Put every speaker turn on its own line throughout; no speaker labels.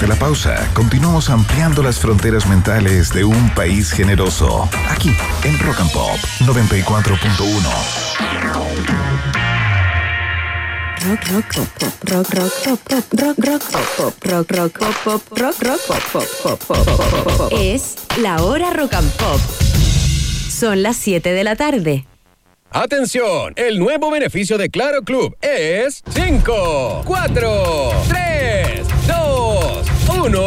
de la pausa, continuamos ampliando las fronteras mentales de un país generoso. Aquí, en Rock and Pop 94.1.
Rock, rock, pop, rock, rock, pop, pop, rock, rock, pop, rock, rock, pop, pop, rock, rock, pop, pop, pop, pop, Es la hora rock and pop. Son las 7 de la tarde.
Atención, el nuevo beneficio de Claro Club es 5, 4, 3. 2, 1.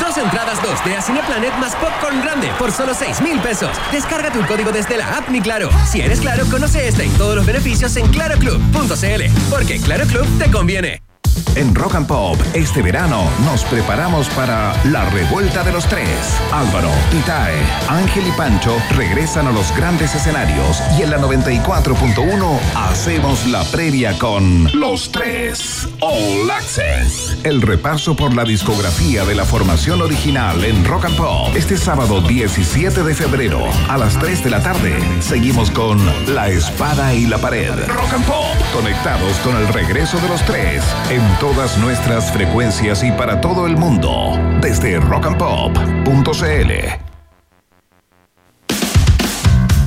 Dos entradas 2D a Cineplanet más Popcorn Grande por solo 6 mil pesos. Descarga tu código desde la app Mi Claro. Si eres Claro, conoce este y todos los beneficios en claroclub.cl. Porque Claro Club te conviene.
En Rock and Pop, este verano nos preparamos para la revuelta de los tres. Álvaro, Itae, Ángel y Pancho regresan a los grandes escenarios y en la 94.1 hacemos la previa con Los Tres All Access. El repaso por la discografía de la formación original en Rock and Pop. Este sábado 17 de febrero a las 3 de la tarde seguimos con La Espada y la Pared. Rock and Pop. Conectados con el regreso de los tres en todas nuestras frecuencias y para todo el mundo desde rockandpop.cl.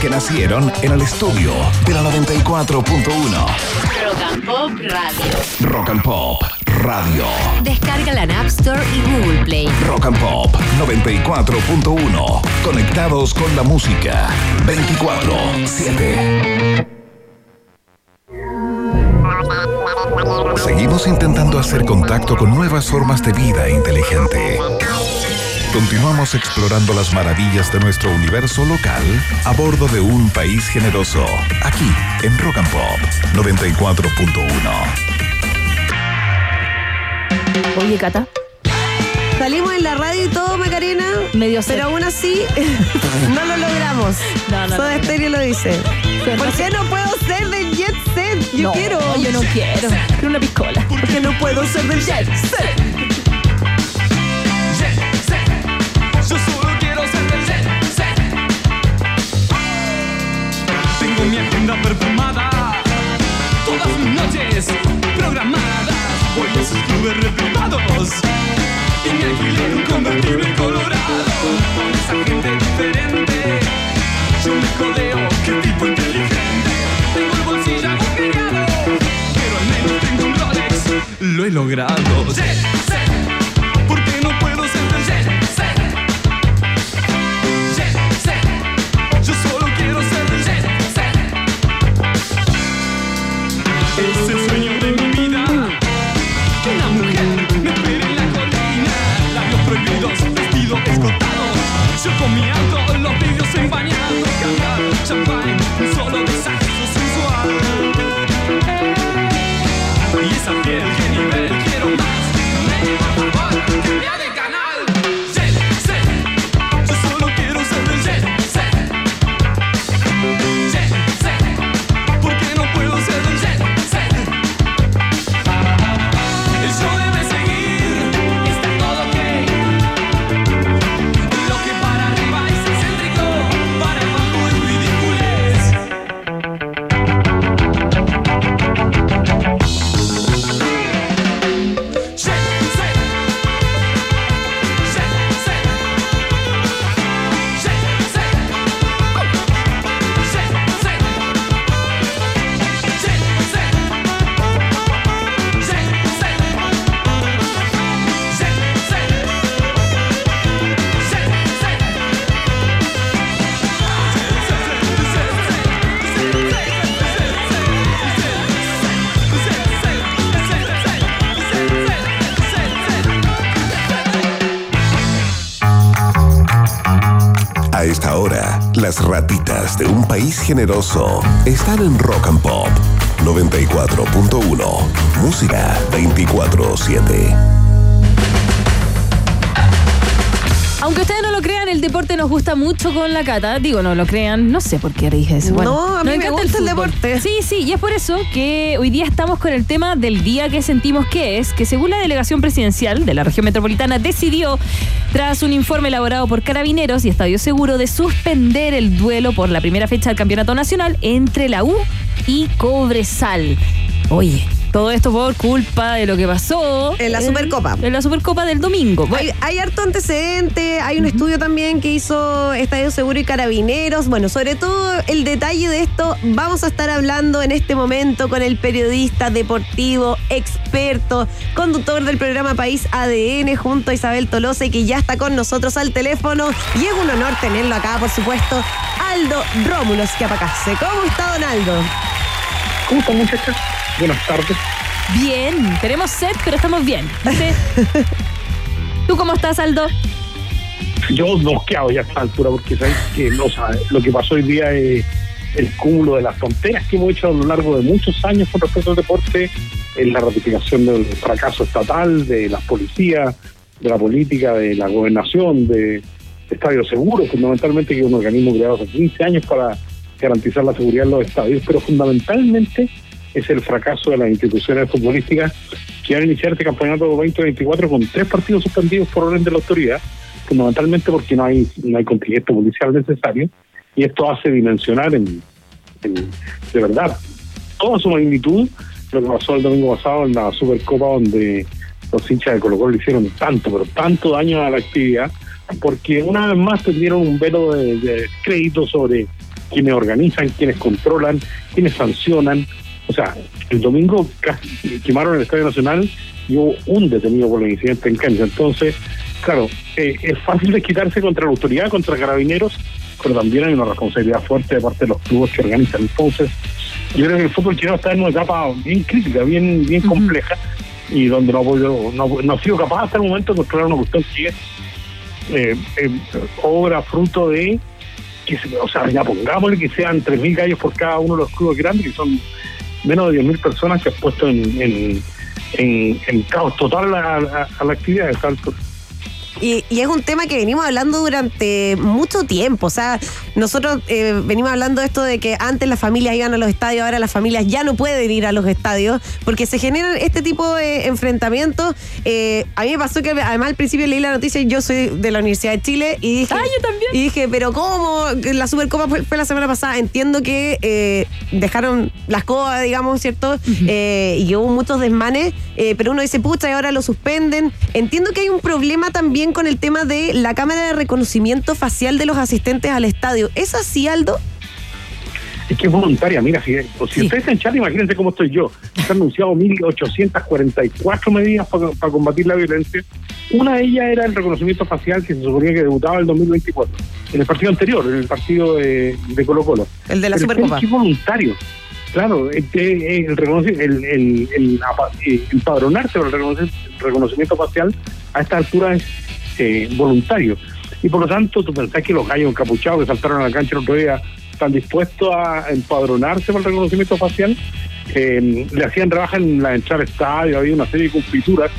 que nacieron en el estudio de la 94.1.
Rock and Pop Radio.
Rock and Pop Radio.
Descárgala en App Store y Google Play.
Rock and Pop 94.1. Conectados con la música 24-7. Seguimos intentando hacer contacto con nuevas formas de vida inteligente. Continuamos explorando las maravillas de nuestro universo local a bordo de un país generoso, aquí en Rock and Pop 94.1.
Oye, Cata,
Salimos en la radio y todo, Macarena.
Medio
Pero aún así, no lo logramos.
No, no,
Soda
no.
Stereo lo dice. ¿Por qué no puedo ser del Jet Set? Yo
no,
quiero.
Yo no quiero. Quiero una piscola.
¿Por qué no puedo ser del Jet Set?
Mi agenda perfumada, todas mis noches programadas. Voy a sus clubes reprimados y me alquilé un convertible colorado con esa gente diferente. Yo me codeo, qué tipo inteligente. Tengo el bolsillo agujereado, pero al menos tengo un Rolex. Lo he logrado. Yo mi auto, los vídeos empañados. Cantar champagne, solo de sensual. Y esa piel, qué de
un país generoso están en Rock and Pop 94.1. Música 24-7.
Aunque ustedes no lo crean, el deporte nos gusta mucho con la cata. Digo, no lo crean, no sé por qué dije eso. Bueno,
No, a mí
nos
me
encanta
gusta el
fútbol.
deporte.
Sí, sí, y es por eso que hoy día estamos con el tema del día que sentimos que es, que según la delegación presidencial de la región metropolitana decidió, tras un informe elaborado por Carabineros y Estadio Seguro, de suspender el duelo por la primera fecha del campeonato nacional entre la U y Cobresal. Oye, todo esto por culpa de lo que pasó
En la Supercopa.
En la Supercopa del domingo. Bueno,
Hay, hay harto antecedente, hay un estudio también que hizo Estadio Seguro y Carabineros. Bueno, sobre todo el detalle de esto, vamos a estar hablando en este momento con el periodista deportivo, experto, conductor del programa País ADN junto a Isabel Tolose, que ya está con nosotros al teléfono. Y es un honor tenerlo acá, por supuesto, Aldo Rómulo Schiapacase. ¿Cómo está, Don Aldo?
¿Cómo están muchachos? Buenas tardes.
bien, tenemos sed, pero estamos bien. ¿Tú cómo estás, Aldo?
Yo mosqueado ya a esta altura porque sabes que no, sea, lo que pasó hoy día es el cúmulo de las tonteras que hemos hecho a lo largo de muchos años con respecto al deporte, en la ratificación del fracaso estatal, de las policías, de la política, de la gobernación, de Estadio Seguro, fundamentalmente que es un organismo creado hace 15 años para garantizar la seguridad en los estadios, pero fundamentalmente es el fracaso de las instituciones futbolísticas que van a iniciar este campeonato 2024 con tres partidos suspendidos por orden de la autoridad, fundamentalmente porque no hay no hay contingente policial necesario. Y esto hace dimensionar en, en- de verdad toda su magnitud lo que pasó el domingo pasado en la Supercopa donde los hinchas de Colo Colo le hicieron tanto, pero tanto daño a la actividad porque una vez más tendieron un velo de, de crédito sobre quienes organizan, quienes controlan, quienes sancionan. O sea, el domingo casi quemaron el Estadio Nacional y hubo un detenido por el incidente en cancha. Entonces, claro, eh, es fácil desquitarse contra la autoridad, contra carabineros, pero también hay una responsabilidad fuerte de parte de los clubes que organizan. Entonces, yo creo que el fútbol chileno está en una etapa bien crítica, bien bien compleja, y donde no ha, podido, no, no ha sido capaz hasta el momento de controlar una cuestión que es eh, eh, obra fruto de que se- o sea ya pongámosle que sean 3.000 gallos por cada uno de los clubes grandes que son menos de 10.000 personas que han puesto en, en, en, en caos total a, a- a la actividad de salto
Y, y es un tema que venimos hablando durante mucho tiempo. O sea, nosotros eh, venimos hablando de esto de que antes las familias iban a los estadios, ahora las familias ya no pueden ir a los estadios porque se generan este tipo de enfrentamientos. Eh, a mí me pasó que además al principio leí la noticia y yo soy de la Universidad de Chile y dije...
Ah, yo también.
Y dije, pero ¿cómo? La Supercopa fue, fue la semana pasada. Entiendo que eh, dejaron las cosas, digamos, ¿cierto? Eh, y que hubo muchos desmanes, pero uno dice, pucha, y ahora lo suspenden. Entiendo que hay un problema también con el tema de la cámara de reconocimiento facial de los asistentes al estadio. ¿Es así, Aldo?
es que es voluntaria mira si, o si
Sí.
ustedes están en chat imagínense cómo estoy yo se han anunciado 1.844 medidas para, para combatir la violencia una de ellas era el reconocimiento facial que se suponía que debutaba el 2024 en el partido anterior en el partido de, de Colo Colo
El de la
Pero
Supercopa.
Es que es voluntario. Claro, este, el, el, el, el, eh, empadronarse o el reconoci- reconocimiento facial a esta altura es eh, voluntario. Y por lo tanto, tú pensás que los gallos encapuchados que saltaron a la cancha el otro día están dispuestos a empadronarse por el reconocimiento facial. Eh, le hacían rebaja en la entrada al estadio, había una serie de confituras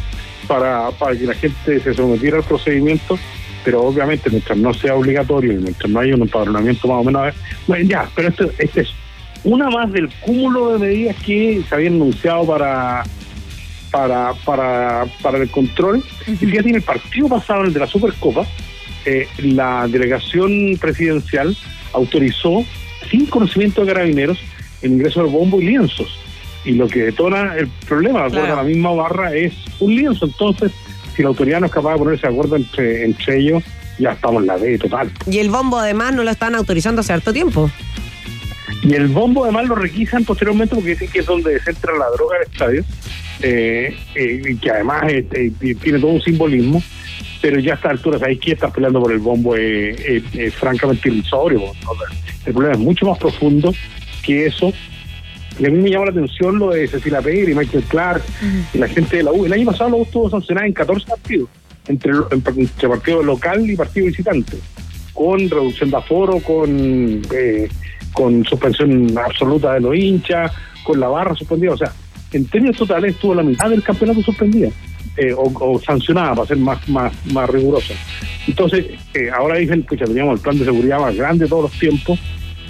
para, para que la gente se sometiera al procedimiento pero obviamente mientras no sea obligatorio y mientras no haya un empadronamiento más o menos bueno ya pero esto este es una más del cúmulo de medidas que se habían anunciado para para para para el control y fíjate en el partido pasado el de la Supercopa eh, la delegación presidencial autorizó sin conocimiento de carabineros el ingreso de bombo y lienzos y lo que detona el problema de acuerdo
Claro.
a la misma barra es un lienzo entonces si la autoridad no es capaz de ponerse de acuerdo entre, entre ellos, ya estamos en la B total.
Y el bombo además no lo están autorizando hace harto tiempo.
Y el bombo además lo requisan posteriormente porque dicen que es donde se entra la droga al estadio, eh, eh, que además este, y tiene todo un simbolismo, pero ya a esta altura, ¿sabéis que estás peleando por el bombo? Es es- es francamente irrisorio. el problema es mucho más profundo que eso. Y a mí me llama la atención lo de Cecilia Pérez y Michael Clark y la gente de la U. El año pasado la U estuvo sancionada en 14 partidos, entre, entre partido local y partido visitante, con reducción de aforo, con, eh, con suspensión absoluta de los hinchas, con la barra suspendida. O sea, en términos totales estuvo la mitad del campeonato suspendida. Eh, o, o sancionada para ser más, más, más rigurosa. Entonces, eh, ahora dicen, pucha, teníamos el plan de seguridad más grande de todos los tiempos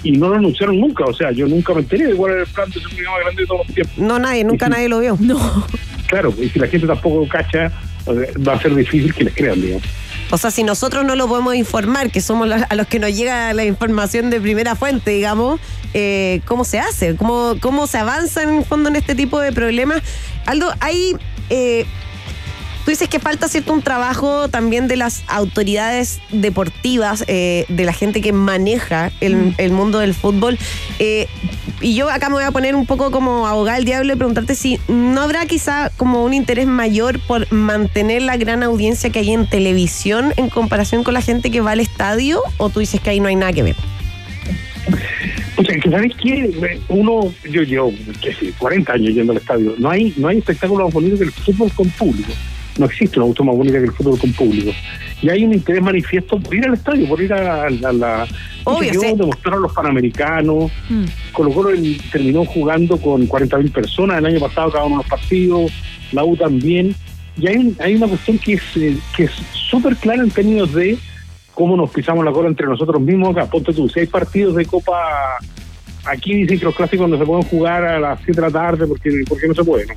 y no lo anunciaron nunca. O sea, yo nunca me enteré de cuál era el plan de seguridad más grande de todos los tiempos.
No, nadie, nunca nadie lo vio.
No.
Claro, y si la gente tampoco cacha, sea, va a ser difícil que les crean, digamos.
O sea, si nosotros no lo podemos informar, que somos los- a los que nos llega la información de primera fuente, digamos, eh, ¿cómo se hace? ¿Cómo, ¿Cómo se avanza en el fondo en este tipo de problemas? Aldo, hay... eh, Tú dices que falta cierto un trabajo también de las autoridades deportivas, eh, de la gente que maneja el, el mundo del fútbol. Eh, y yo acá me voy a poner un poco como abogada del diablo y preguntarte si no habrá quizá como un interés mayor por mantener la gran audiencia que hay en televisión en comparación con la gente que va al estadio, o tú dices que ahí no hay nada que ver.
O sea, que ¿sabes qué? Uno, yo llevo, qué sé, 40 años yendo al estadio. No hay, no hay espectáculo más bonito que el fútbol con público. No existe una auto más bonita que el fútbol con público. Y hay un interés manifiesto por ir al estadio, por ir a, la...
Obvio, sí.
demostraron los panamericanos.
Mm.
Colo Colo el- terminó jugando con 40.000 personas el año pasado, cada uno de los partidos. La U también. Y hay, hay una cuestión que es eh, que es súper clara en términos de cómo nos pisamos la cola entre nosotros mismos acá. Ponte tú, si hay partidos de Copa aquí dicen que los clásicos no se pueden jugar a las 7 de la tarde porque, porque no se puede. ¿no?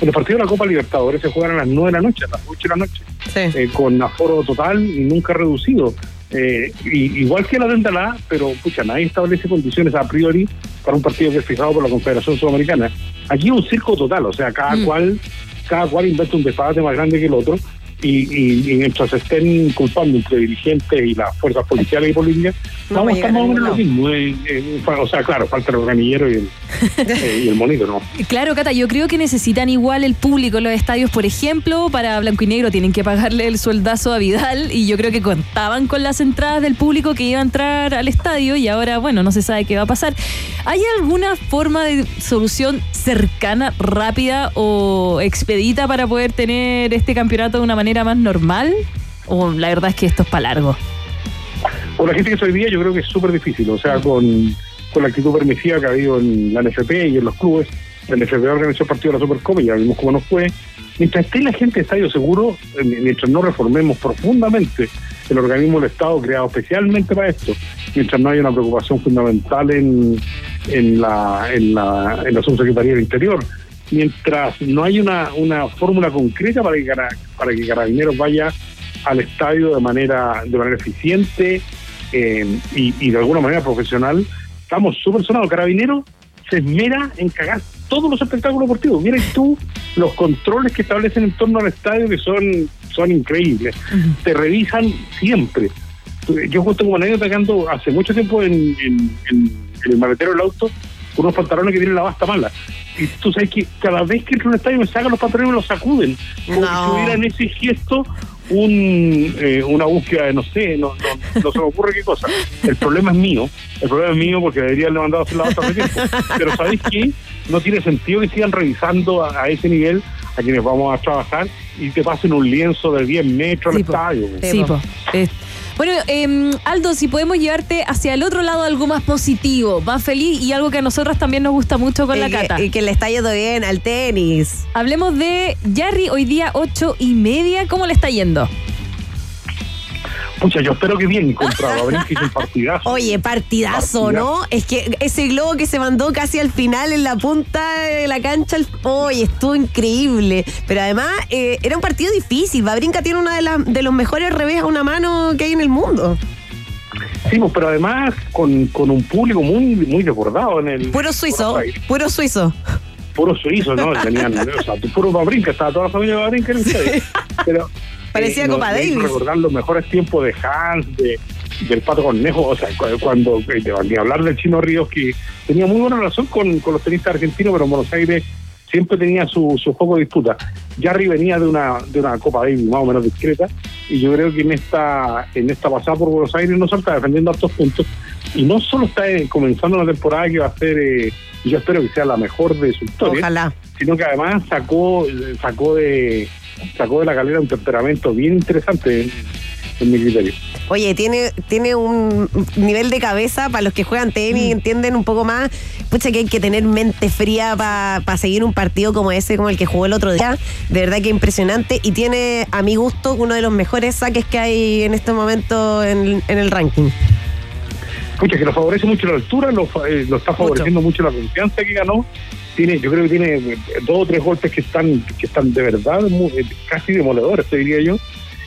Los partidos de la Copa Libertadores se juegan a las 9 de la noche, a las 8 de la noche,
Sí.
eh, con aforo total y nunca reducido. Eh, y, igual que la de la pero pucha, nadie establece condiciones a priori para un partido que es fijado por la Confederación Sudamericana. Aquí es un circo total, o sea, cada
Mm.
cual cada cual inventa un desfase más grande que el otro. Y, y- y mientras estén culpando entre dirigentes y las fuerzas policiales y políticas,
No
vamos
va
a estar más o menos lo mismo. eh, eh, fa- o sea, claro, falta el organillero y el, eh, y el monito, ¿no?
Claro, Cata, yo creo que necesitan igual el público en los estadios, por ejemplo, para Blanco y Negro tienen que pagarle el sueldazo a Vidal y yo creo que contaban con las entradas del público que iba a entrar al estadio y ahora, bueno, no se sabe qué va a pasar. ¿Hay alguna forma de solución cercana, rápida o expedita para poder tener este campeonato de una manera más normal? O la verdad es que esto es para largo.
Por la gente que es día, yo creo que es súper difícil. O sea, con, con la actitud permisiva que ha habido en la NFP y en los clubes. La NFP organizó el partido de la Supercopa ya vimos cómo nos fue. Mientras esté la gente de estadio seguro, eh, mientras no reformemos profundamente el organismo del Estado creado especialmente para esto, mientras no haya una preocupación fundamental en, en, la, en, la, en la Subsecretaría del Interior, mientras no hay una, una fórmula concreta para que, para que Carabineros vaya al estadio de manera, de manera eficiente eh, y, y de alguna manera profesional, estamos súper sonados. Carabineros se esmera en cagar todos los espectáculos deportivos. Miren tú los controles que establecen en torno al estadio que son, son increíbles. Te revisan siempre. Yo cuento como anécdota que ando hace mucho tiempo en, en- en- en el maletero del auto unos pantalones que tienen la basta mala. Y tú sabes que cada vez que entro a un estadio me sacan los pantalones y me los sacuden. Como
No.
si tuviera en ese gesto un, eh, una búsqueda de no sé, no, no, no se me ocurre qué cosa. El problema es mío. El problema es mío porque debería haberle mandado a hacer la basta hace tiempo. Pero ¿sabéis qué? No tiene sentido que sigan revisando a, a ese nivel a quienes vamos a trabajar y te pasen un lienzo de 10 metros al
Sí,
estadio.
Sí,
Sí,
po.
Bueno, eh, Aldo, si podemos llevarte hacia el otro lado algo más positivo, más feliz y algo que a nosotros también nos gusta mucho con
y,
la
que,
Cata.
y que le está yendo bien al tenis.
Hablemos de Jarry hoy día ocho y media. ¿Cómo le está yendo?
Pucha, yo espero que bien contra que hizo un partidazo.
Oye, partidazo, ¿no? Es que ese globo que se mandó casi al final en la punta de la cancha, el- oye, estuvo increíble. Pero además eh, era un partido difícil. Babrinca tiene una de, las de los mejores revés a una mano que hay en el mundo.
Sí, pues, pero además con, con un público muy muy desbordado en el...
Puro suizo, puro suizo.
Puro suizo, ¿no? Tenían, o sea, puro Babrinca, estaba toda la familia de Babrinca en el estadio. Pero...
Parecía
no,
Copa Davis.
Recordar los mejores tiempos de Hans, de, del Pato Cornejo, o sea, cu- cuando, eh, de hablar del Chino Ríos, que tenía muy buena relación con, con los tenistas argentinos, pero en Buenos Aires siempre tenía su, su foco de disputa. Jarry venía de una, de una Copa Davis más o menos discreta, y yo creo que en esta, en esta pasada por Buenos Aires no solo está defendiendo altos puntos, y no solo está eh, comenzando una temporada que va a ser, eh, yo espero que sea la mejor de su historia,
Ojalá.
sino que además sacó sacó de sacó de la galera un temperamento bien interesante en, mi criterio.
Oye, tiene, tiene un nivel de cabeza para los que juegan tenis y entienden un poco más. pucha que hay que tener mente fría para seguir un partido como ese, como el que jugó el otro día. De verdad que impresionante y tiene a mi gusto uno de los mejores saques que hay en este momento en, en el ranking.
Escucha, que lo favorece mucho la altura, lo, eh, lo está favoreciendo mucho. la confianza que ganó. Tiene, yo creo que tiene eh, dos o tres golpes que están, que están de verdad muy- eh, casi demoledores, te diría yo.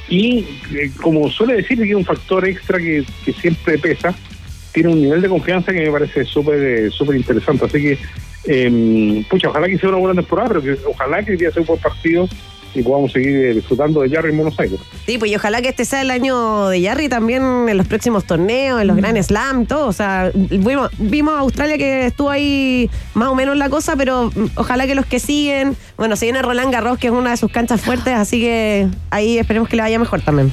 Y eh, como suele decir, tiene un factor extra que, que siempre pesa. Tiene un nivel de confianza que me parece súper súper interesante. Así que, eh, pucha, ojalá que sea una buena temporada, pero que ojalá que día sea un buen partido y podamos seguir eh, disfrutando de Jarry en Buenos Aires.
Sí, pues y ojalá que este sea el año de Jarry también en los próximos torneos, en los Grand Slam, todo. O sea, vimos, vimos a Australia que estuvo ahí más o menos la cosa, pero mm, ojalá que los que siguen. Bueno, se viene Roland Garros, que es una de sus canchas fuertes, así que ahí esperemos que le vaya mejor también.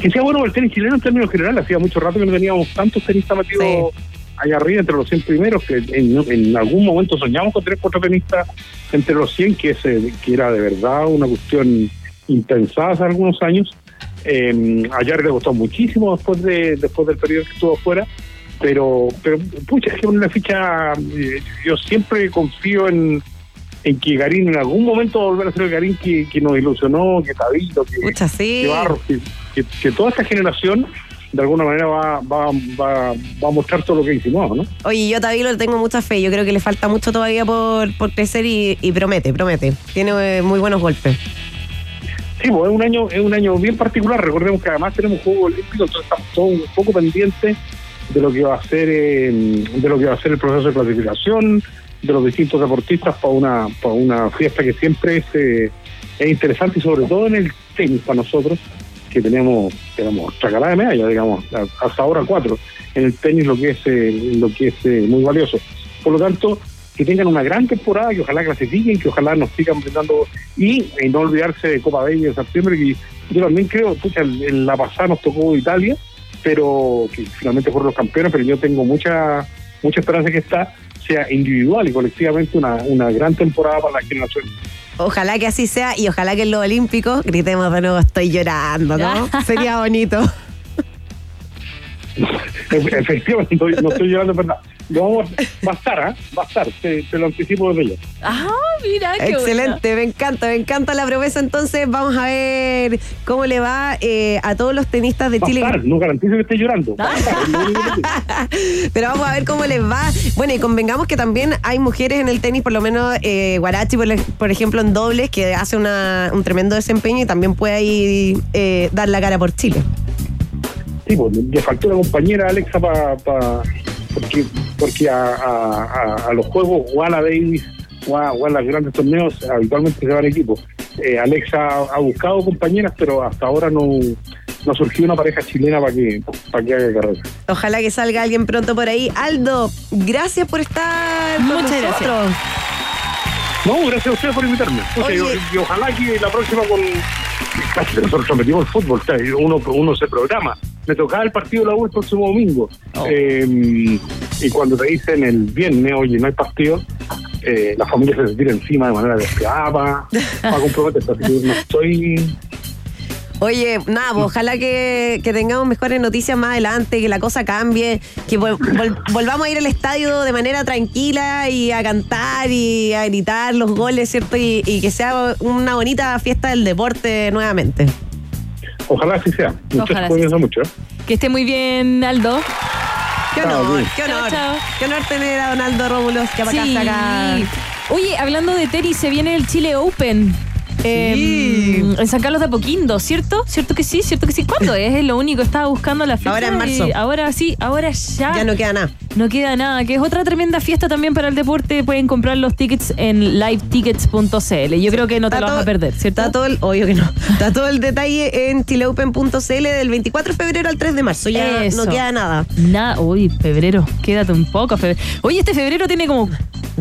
Que sea bueno el tenis chileno en términos generales. Hacía mucho rato que no teníamos tantos tenistas metidos allá arriba entre los 100 primeros, que en, en algún momento soñamos con tener cuatro tenistas entre los 100, que, ese, que era de verdad una cuestión impensada hace algunos años. Eh, a Jarry le costó muchísimo después de después del periodo que estuvo afuera, pero, pero pucha, es que una ficha, eh, yo siempre confío en, en que Garín en algún momento va a volver a ser el Garín que, que nos ilusionó, que Tabito, que,
Pucha, sí.
que Barros, que, que- que toda esta generación de alguna manera va, va, va, va a mostrar todo lo que hicimos, ¿no?
Oye, yo a Tabilo le tengo mucha fe. Yo creo que le falta mucho todavía por, por crecer y, y promete, promete. Tiene eh, muy buenos golpes.
Sí, pues es un año, es un año bien particular. Recordemos que además tenemos juego olímpico, entonces estamos todos un poco pendientes de lo que va a ser eh, de lo que va a ser el proceso de clasificación, de los distintos deportistas para una, para una fiesta que siempre es, eh, es interesante y sobre todo en el tenis para nosotros, que tenemos, tenemos chacalá de medalla, digamos, hasta ahora cuatro. En el tenis lo que es eh, lo que es eh, muy valioso. Por lo tanto, que tengan una gran temporada, que ojalá clasifiquen, que ojalá nos sigan brindando y, no olvidarse de Copa Baby en septiembre, que yo también creo, pucha, en en la pasada nos tocó Italia, pero que finalmente fueron los campeones, pero yo tengo mucha mucha esperanza que esta sea individual y colectivamente una, una gran temporada para la generación.
Ojalá que así sea y ojalá que en los Olímpicos gritemos de nuevo, estoy llorando, ¿no? Sería bonito.
Efectivamente, no, estoy llorando, verdad. Lo vamos, va a estar, ¿ah? Va a estar, te, te lo anticipo desde ya.
Ah, mira, qué
Excelente, me encanta, me encanta la promesa. Entonces vamos a ver cómo le va eh, a todos los tenistas de
Va a
Chile.
estar, no garantizo que esté llorando. Va a estar, digo.
Pero vamos a ver cómo les va. Bueno, y convengamos que también hay mujeres en el tenis, por lo menos eh, Guarachi, por, por ejemplo, en dobles, que hace una- un tremendo desempeño y también puede ahí eh, dar la cara por Chile.
Sí, pues le faltó la compañera Alexa para porque porque a, a- a- a los juegos o a la Davis o a, o a los grandes torneos habitualmente se van equipos. Eh, Alexa ha, ha buscado compañeras, pero hasta ahora no, no surgió una pareja chilena para que para que haga carrera.
Ojalá que salga alguien pronto por ahí. Aldo, gracias por estar con
Muchas gracias.
No, gracias a ustedes por invitarme. O sea,
Oye.
y, y ojalá que la próxima con nosotros metimos el fútbol, o sea, uno, uno se programa. Me tocaba el partido de la U el próximo domingo.
Oh.
Eh, y cuando te dicen el viernes, oye, no hay partido, eh, la familia se tira encima de manera despiadada para comprometerse. Así que no estoy.
Oye, nada, pues, ojalá que, que tengamos mejores noticias más adelante, que la cosa cambie, que vol- vol- volvamos a ir al estadio de manera tranquila y a cantar y a gritar los goles, ¿cierto? Y, y que sea una bonita fiesta del deporte nuevamente.
Ojalá así sea. Muchas
sea.
mucho.
Que esté muy bien, Aldo.
Qué honor, qué honor.
Chao, chao.
Qué honor tener a Donaldo Rómulo que para
Sí.
acá.
Oye, hablando de tenis, se viene el Chile Open. Eh, en San Carlos de Apoquindo, ¿cierto? ¿Cierto que sí? ¿Cierto que sí? ¿Cuándo es? Es lo único, estaba buscando la fecha.
Ahora en marzo.
y ahora sí, ahora ya.
Ya no queda nada.
No queda nada, que es otra tremenda fiesta también para el deporte. Pueden comprar los tickets en livetickets.cl. Yo creo que no te
Está
lo vas a perder, ¿cierto?
Está todo el, obvio que no. Está todo el detalle en chileopen.cl del 24 de febrero al 3 de marzo. Ya
Eso.
no queda nada.
Nada, uy, febrero, quédate un poco. febrero. Oye, este febrero tiene como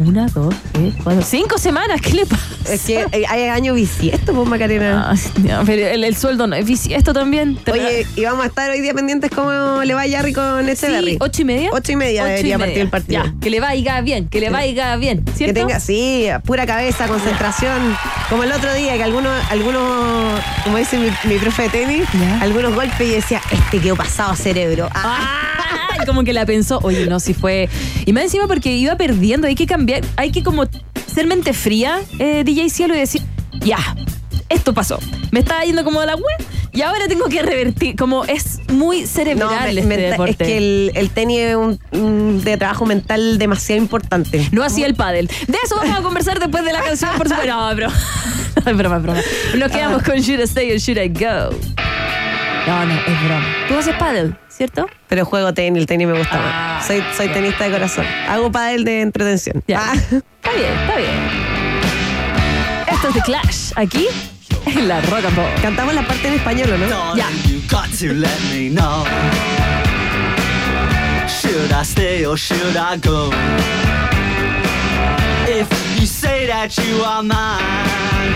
una, dos, tres, cuatro, cinco semanas. ¿Qué le pasa?
Es que eh, hay año bisiesto, pues Macarena.
Ah, ya, pero el, el sueldo no es bici- Esto también.
Oye, y vamos a estar hoy día pendientes cómo le va a Jarry con ese
sí, ocho y media.
Ocho y media
Ocho y
debería
media.
partir el partido.
Ya, que le vaya bien, que le vaya bien,
Que
¿cierto?
tenga, sí, pura cabeza, concentración. Como el otro día, que algunos, algunos como dice mi, mi profe de tenis,
Ya.
algunos golpes y decía, este quedó pasado cerebro. Ah,
como que la pensó, oye, no, si fue. Y más encima porque iba perdiendo, hay que cambiar, hay que como ser mente fría, eh, DJ Cielo, y decir, ya, esto pasó. Me estaba yendo como de la web y ahora tengo que revertir. Como es muy cerebral
me-
este
me-
deporte.
es que el, el tenis es un, un de trabajo mental demasiado importante.
No hacía el pádel. De eso vamos a conversar después de la canción, por supuesto. No, bro. Es broma, es broma. Nos quedamos con Should I Stay or Should I Go. No, no, es broma. Tú haces pádel, ¿cierto?
Pero juego tenis, el tenis me gusta
Ah,
más. Soy, soy tenista de corazón. Hago pádel de entretención.
Ya.
Ah.
Está bien, está bien. Esto es The Clash, aquí en la Rock and Pop.
Cantamos la parte en español, ¿o ¿no?
Me know. Should I stay or should I go? If you say that you are mine,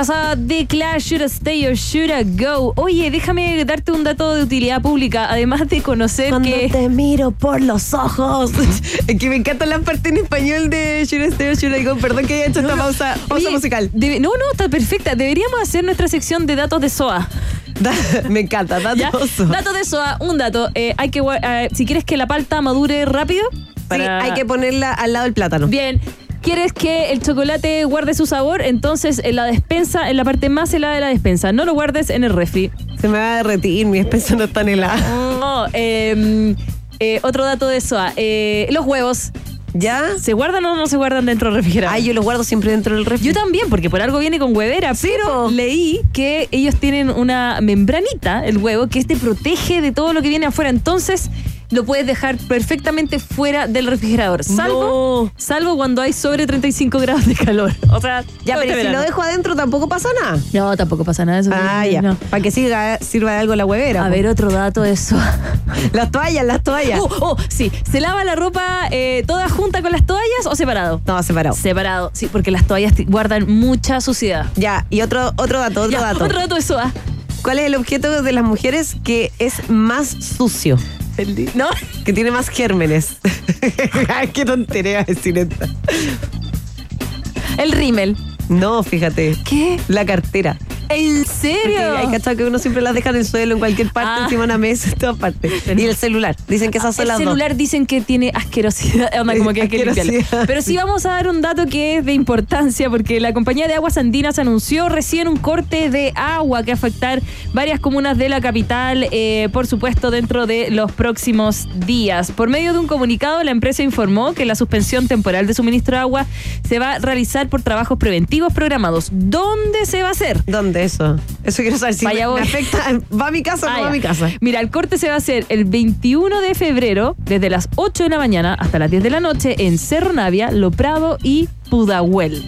Ahí pasaba The Clash, Should I Stay or Should I Go. Oye, déjame darte un dato de utilidad pública, además de conocer
Cuando
que...
te miro por los ojos. es que me encanta la parte en español de Should I Stay or Should I Go. Perdón que haya hecho esta pausa, pausa
Oye,
musical.
debe- no, no, está perfecta. Deberíamos hacer nuestra sección de datos de SOA.
Da- me encanta, datos.
Datos de SOA, un dato. Eh, hay que, eh, si quieres que la palta madure rápido,
Sí, hay que ponerla al lado del plátano.
Bien. ¿Quieres que el chocolate guarde su sabor? Entonces, en la despensa, en la parte más helada de la despensa. No lo guardes en el refri.
Se me va a derretir, mi despensa no está en helada.
No, eh, eh, otro dato de SOA. Eh, los huevos.
¿Ya?
¿Se guardan o no se guardan dentro del refrigerador?
Ay, yo los guardo siempre dentro del refri.
Yo también, porque por algo viene con huevera, pero leí que ellos tienen una membranita, el huevo, que este protege de todo lo que viene afuera. Entonces, lo puedes dejar perfectamente fuera del refrigerador. Salvo,
No.
salvo cuando hay sobre 35 grados de calor. O sea,
Ya, pero
este
si lo dejo adentro tampoco pasa nada.
No, tampoco pasa nada. Eso
Ah, ya.
no.
Para que siga, sirva de algo la huevera.
A
po.
ver, otro dato de eso.
Las toallas, las toallas.
Oh, oh, sí. ¿Se lava la ropa eh, toda junta con las toallas o separado?
No, separado.
Separado, sí, porque las toallas guardan mucha suciedad.
Ya, y otro, otro dato, otro
Ya,
dato.
Otro dato de SOA.
¿Cuál es el objeto de las mujeres que es más sucio?
¿No?
Que tiene más gérmenes. Ay, qué tontería decir esta.
El rímel.
No, fíjate.
¿Qué?
La cartera.
¿En
Porque
serio?
hay cachado que uno siempre las deja en el suelo, en cualquier parte,
Ah.
encima de una mesa, en todas partes. Y el celular. Dicen que esas son
El
las
celular dicen que tiene asquerosidad, onda, como que hay que limpiarlo.
Asquerosidad.
Pero sí vamos a dar un dato que es de importancia porque la compañía de aguas andinas anunció recién un corte de agua que va a afectar varias comunas de la capital, eh, por supuesto dentro de los próximos días. Por medio de un comunicado, la empresa informó que la suspensión temporal de suministro de agua se va a realizar por trabajos preventivos programados. ¿Dónde se va a hacer?
¿Dónde eso? Eso quiero saber si
Vaya,
me, afecta. ¿Va a mi casa o
Ah,
no va a mi casa?
Mira, el corte se va a hacer el 21 de febrero, desde las 8 de la mañana hasta las 10 de la noche, en Cerro Navia, Lo Prado y Pudahuel.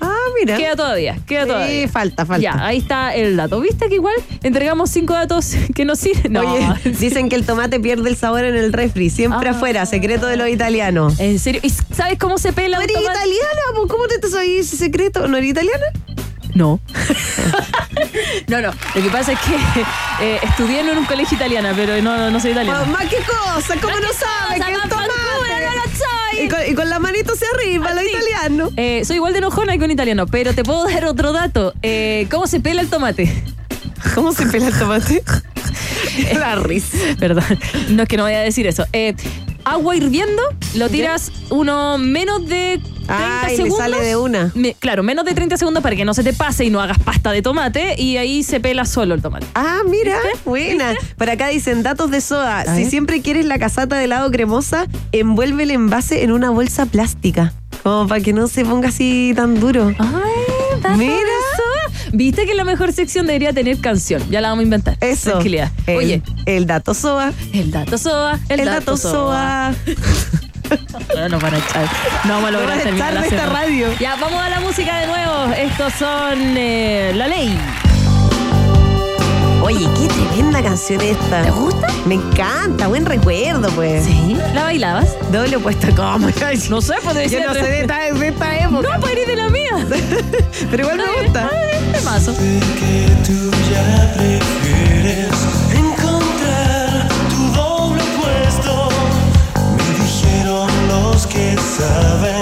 Ah, mira.
Queda todavía, queda
Sí,
todavía.
falta, falta.
Ya, ahí está el dato. ¿Viste que igual entregamos cinco datos que nos sirven? No,
Oye, dicen que el tomate pierde el sabor en el refri, siempre
Ah.
afuera, secreto de los italianos.
en serio. ¿Y sabes cómo se pela
¿No
un
eres
tomate?
italiana? ¿Cómo te sabes ese secreto? ¿No eres italiana?
No. no, no. Lo que pasa es que eh, estudié en un colegio italiano, pero no, no soy italiana.
Mamá, ¿qué cosa? ¿Cómo no
che
sabes
cosa, ma
tomate?
fanculo, no lo soy.
Y con, y con la manito hacia arriba, lo italiano.
Eh, soy igual de enojona que un italiano, pero te puedo dar otro dato. Eh, ¿Cómo se pela el tomate?
¿Cómo se pela el tomate? la risa.
Perdón, no es que no vaya a decir eso. Agua hirviendo, lo tiras uno menos de 30
Ah, y le
segundos.
sale de una.
Me- claro, menos de 30 segundos para que no se te pase y no hagas pasta de tomate y ahí se pela solo el tomate.
Ah, mira, buena. Por acá dicen datos de soda.
A
Si
ver.
siempre quieres la casata de helado cremosa, envuelve el envase en una bolsa plástica. Como para que no se ponga así tan duro.
Ay, dato
Mira.
Viste que la mejor sección debería tener canción. Ya la vamos a inventar.
Eso.
Tranquilidad.
El,
Oye,
el dato soa.
el dato soa, el,
El, dato soa.
No nos van a echar. No vamos a lograr
van a
terminar la
esta radio.
Ya, vamos a la música de nuevo. Estos son eh, La Ley.
Oye, qué tremenda canción esta.
¿Te gusta?
Me encanta, buen recuerdo, pues.
Sí. ¿La bailabas?
Doble puesto como.
No sé, pues
Yo
ser
no sé de esta, de esta
No,
época.
pues eres de la mía.
Pero igual me gusta.
Que tú ya que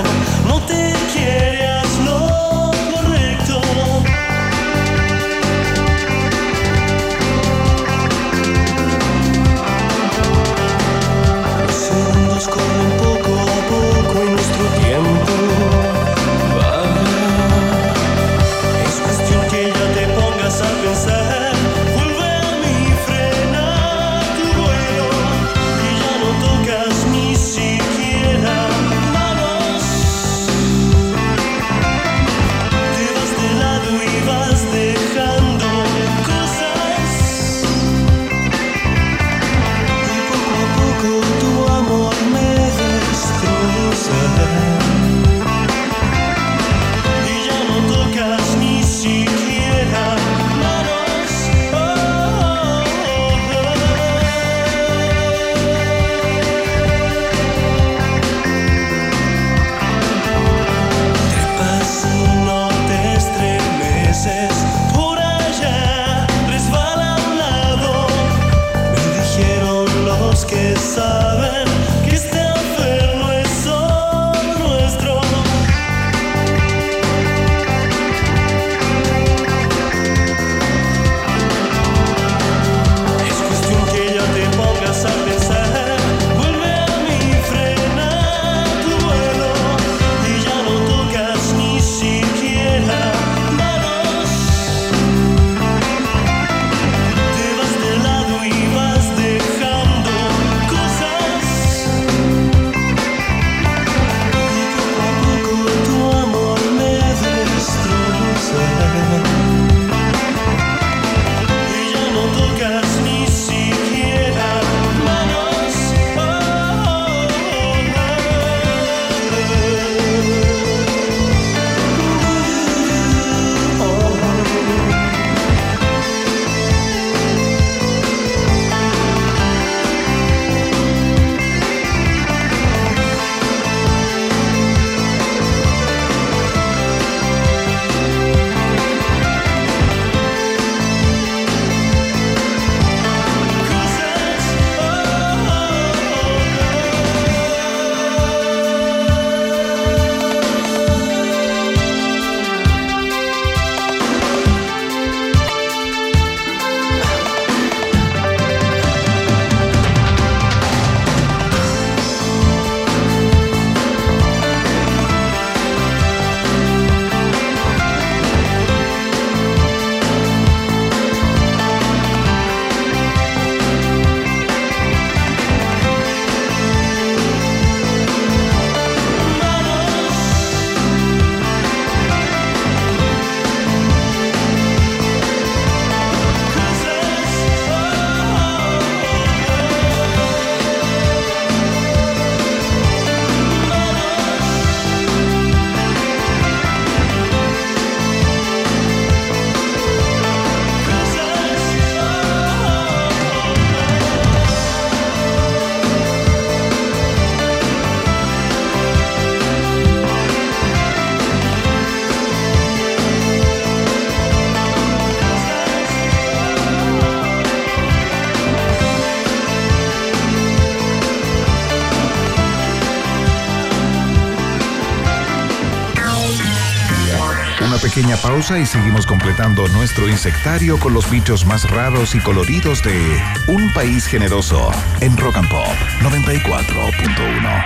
pequeña pausa y seguimos completando nuestro insectario con los bichos más raros y coloridos de Un País Generoso en Rock and Pop 94.1.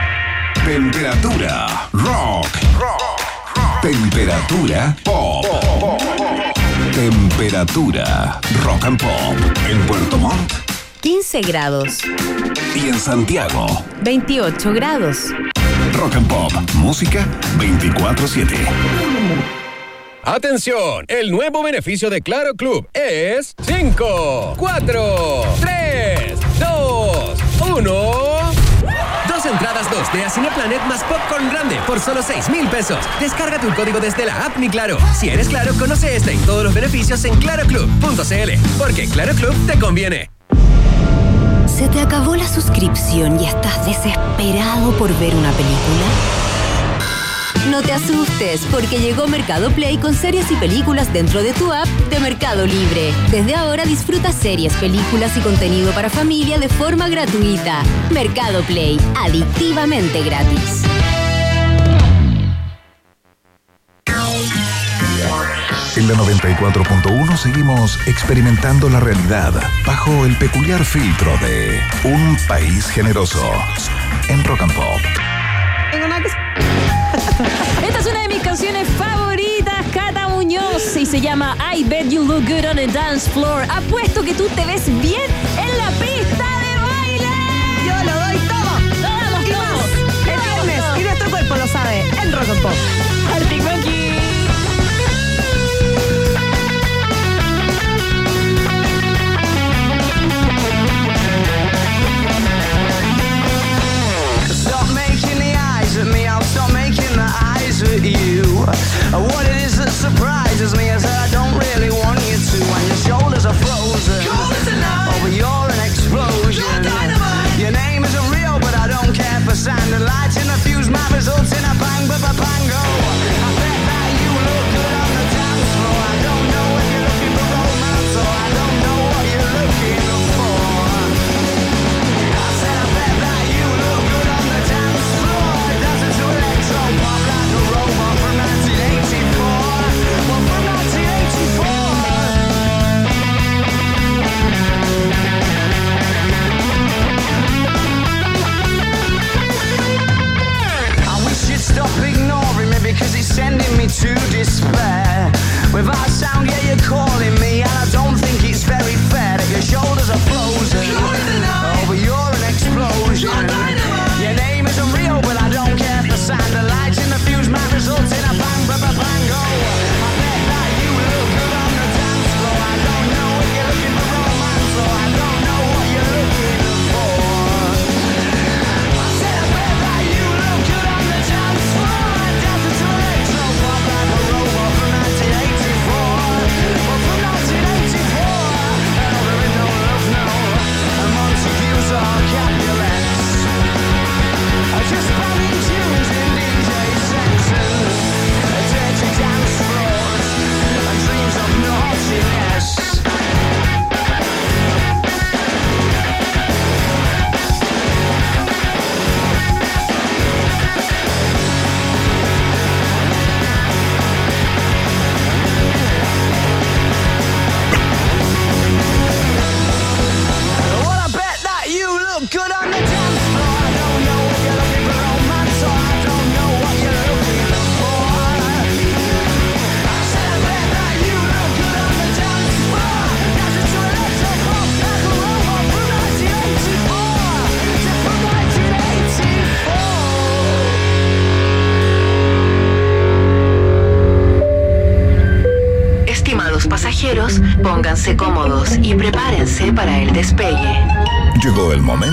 Temperatura rock. Temperatura pop. Temperatura rock and pop en Puerto Montt
15 grados.
y en Santiago.
28 grados.
Rock and Pop, música 24/7.
Atención, el nuevo beneficio de Claro Club es 5, 4, 3, 2, 1. Dos entradas 2D a Cineplanet más popcorn grande por solo 6 mil pesos. Descarga tu código desde la app Mi Claro. Si eres Claro, conoce este y todos los beneficios en claroclub.cl. Porque Claro Club te conviene.
¿Se te acabó la suscripción y estás desesperado por ver una película? No te asustes, porque llegó Mercado Play con series y películas dentro de tu app de Mercado Libre. Desde ahora disfruta series, películas y contenido para familia de forma gratuita. Mercado Play, adictivamente gratis.
En la 94.1 seguimos experimentando la realidad bajo el peculiar filtro de Un País Generoso en Rock and Pop.
Una de mis canciones favoritas, Cata Muñoz, y se llama I Bet You Look Good on a Dance Floor. Apuesto que tú te ves bien en la pista de baile.
Yo lo doy todo.
Lo damos
Y
todo.
más. El viernes. Y nuestro cuerpo lo sabe. En Rock and Pop.
What it is that surprises me is that I don't really want you to. And your shoulders are frozen. Oh, but you're an explosion. Your name isn't real, but I don't care for sand and lights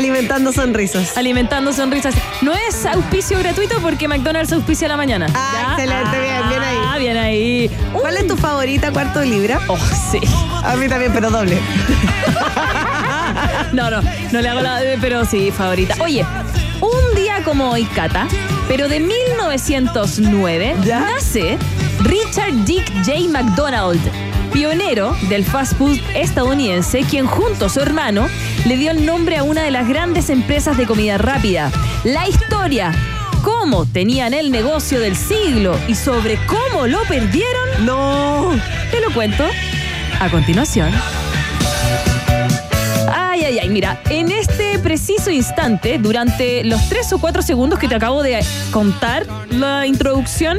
Alimentando sonrisas.
Alimentando sonrisas. No es auspicio gratuito porque McDonald's auspicia a la mañana.
Ah, excelente, bien, bien ahí.
Ah, bien ahí.
¿Cuál es tu favorita, cuarto de libra?
Oh, sí.
A mí también, pero doble.
No, no, no le hago la de, pero sí, favorita. Oye, un día como hoy, Cata, pero de 1909,
¿Ya?
nace Richard Dick J. McDonald, pionero del fast food estadounidense, quien junto a su hermano le dio el nombre a una de las grandes empresas de comida rápida. La historia, cómo tenían el negocio del siglo y sobre cómo lo perdieron,
No.
te lo cuento a continuación. Ay, ay, ay, mira, en este preciso instante, durante los tres o cuatro segundos que te acabo de contar la introducción,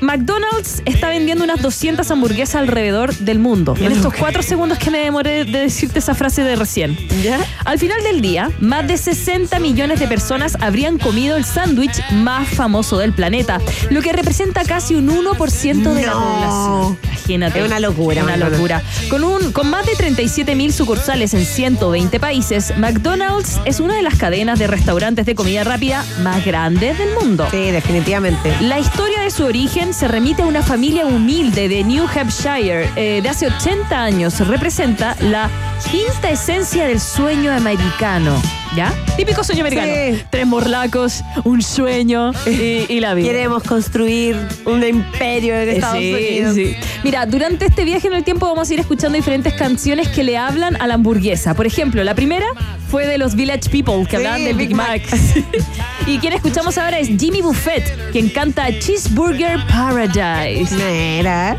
McDonald's está vendiendo unas 200 hamburguesas alrededor del mundo. En estos cuatro segundos que me demoré de decirte esa frase de recién.
¿Ya?
Al final del día, más de 60 millones de personas habrían comido el sándwich más famoso del planeta, lo que representa casi un 1% de la población. Imagínate.
Es una locura,
Una locura. Con, un, con más de 37 mil sucursales en 120 países, McDonald's es una de las cadenas de restaurantes de comida rápida más grandes del mundo.
Sí, definitivamente.
La historia de su origen se remite a una familia humilde de New Hampshire eh, de hace 80 años. Representa la quinta esencia del sueño americano. ¿Ya? Típico sueño americano.
Sí.
Tres morlacos, un sueño y, y la vida.
Queremos construir un imperio en Estados
Sí,
Unidos.
sí. Mira, durante este viaje en el tiempo vamos a ir escuchando diferentes canciones que le hablan a la hamburguesa. Por ejemplo, la primera fue de los Village People que hablaban del Big,
Big
Mac.
Mac.
y quien escuchamos ahora es Jimmy Buffett, quien canta Cheeseburger Paradise.
Mira.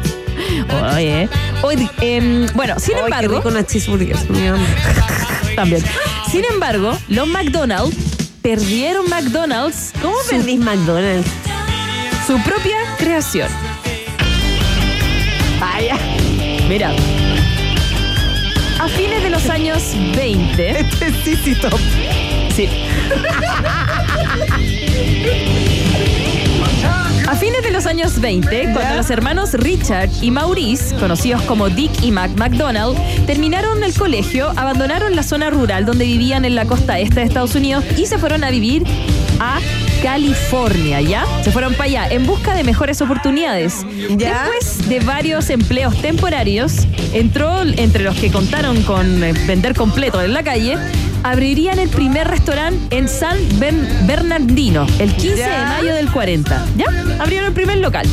Oye. Hoy, em, bueno, sin
Ay, qué
embargo,
rico unas cheeseburgers.
También. Sin embargo, los McDonald's perdieron McDonald's
¿Cómo perdís McDonald's?
su propia creación.
Vaya.
Mira. A fines de los años 20,
Este sí, sí, top.
Sí. Fines de los años 20, cuando los hermanos Richard y Maurice, conocidos como Dick y Mac McDonald, terminaron el colegio, abandonaron la zona rural donde vivían en la costa este de Estados Unidos y se fueron a vivir a California, ¿ya? Se fueron para allá en busca de mejores oportunidades.
¿Ya?
Después de varios empleos temporarios, entró entre los que contaron con eh, vender completo en la calle, abrirían el primer restaurante en San Ben- Bernardino, el 15 de mayo del 40. ¿Ya? Abrieron el primer local.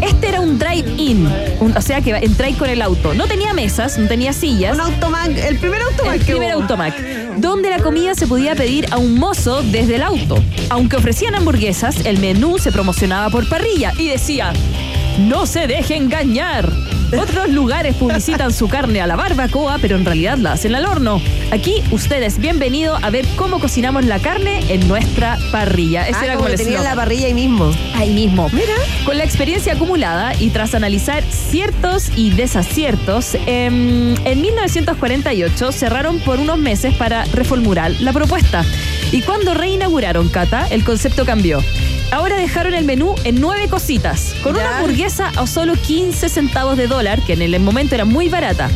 Este era un drive-in, o sea que entráis con el auto. No tenía mesas, no tenía sillas.
Un automac, el primer automac
El
que
primer
hubo.
automac, donde la comida se podía pedir a un mozo desde el auto. Aunque ofrecían hamburguesas, el menú se promocionaba por parrilla y decía, no se deje engañar. Otros lugares publicitan su carne a la barbacoa, pero en realidad la hacen al horno. Aquí ustedes bienvenidos a ver cómo cocinamos la carne en nuestra parrilla. Ese
Ah,
era
como
como
tenía la parrilla ahí mismo.
Ahí mismo. Con la experiencia acumulada y tras analizar ciertos y desaciertos, em, en 1948 cerraron por unos meses para reformular la propuesta. Y cuando reinauguraron Cata, el concepto cambió. Ahora dejaron el menú en nueve cositas, con una hamburguesa a solo 15 centavos de dólar, que en el momento era muy barata.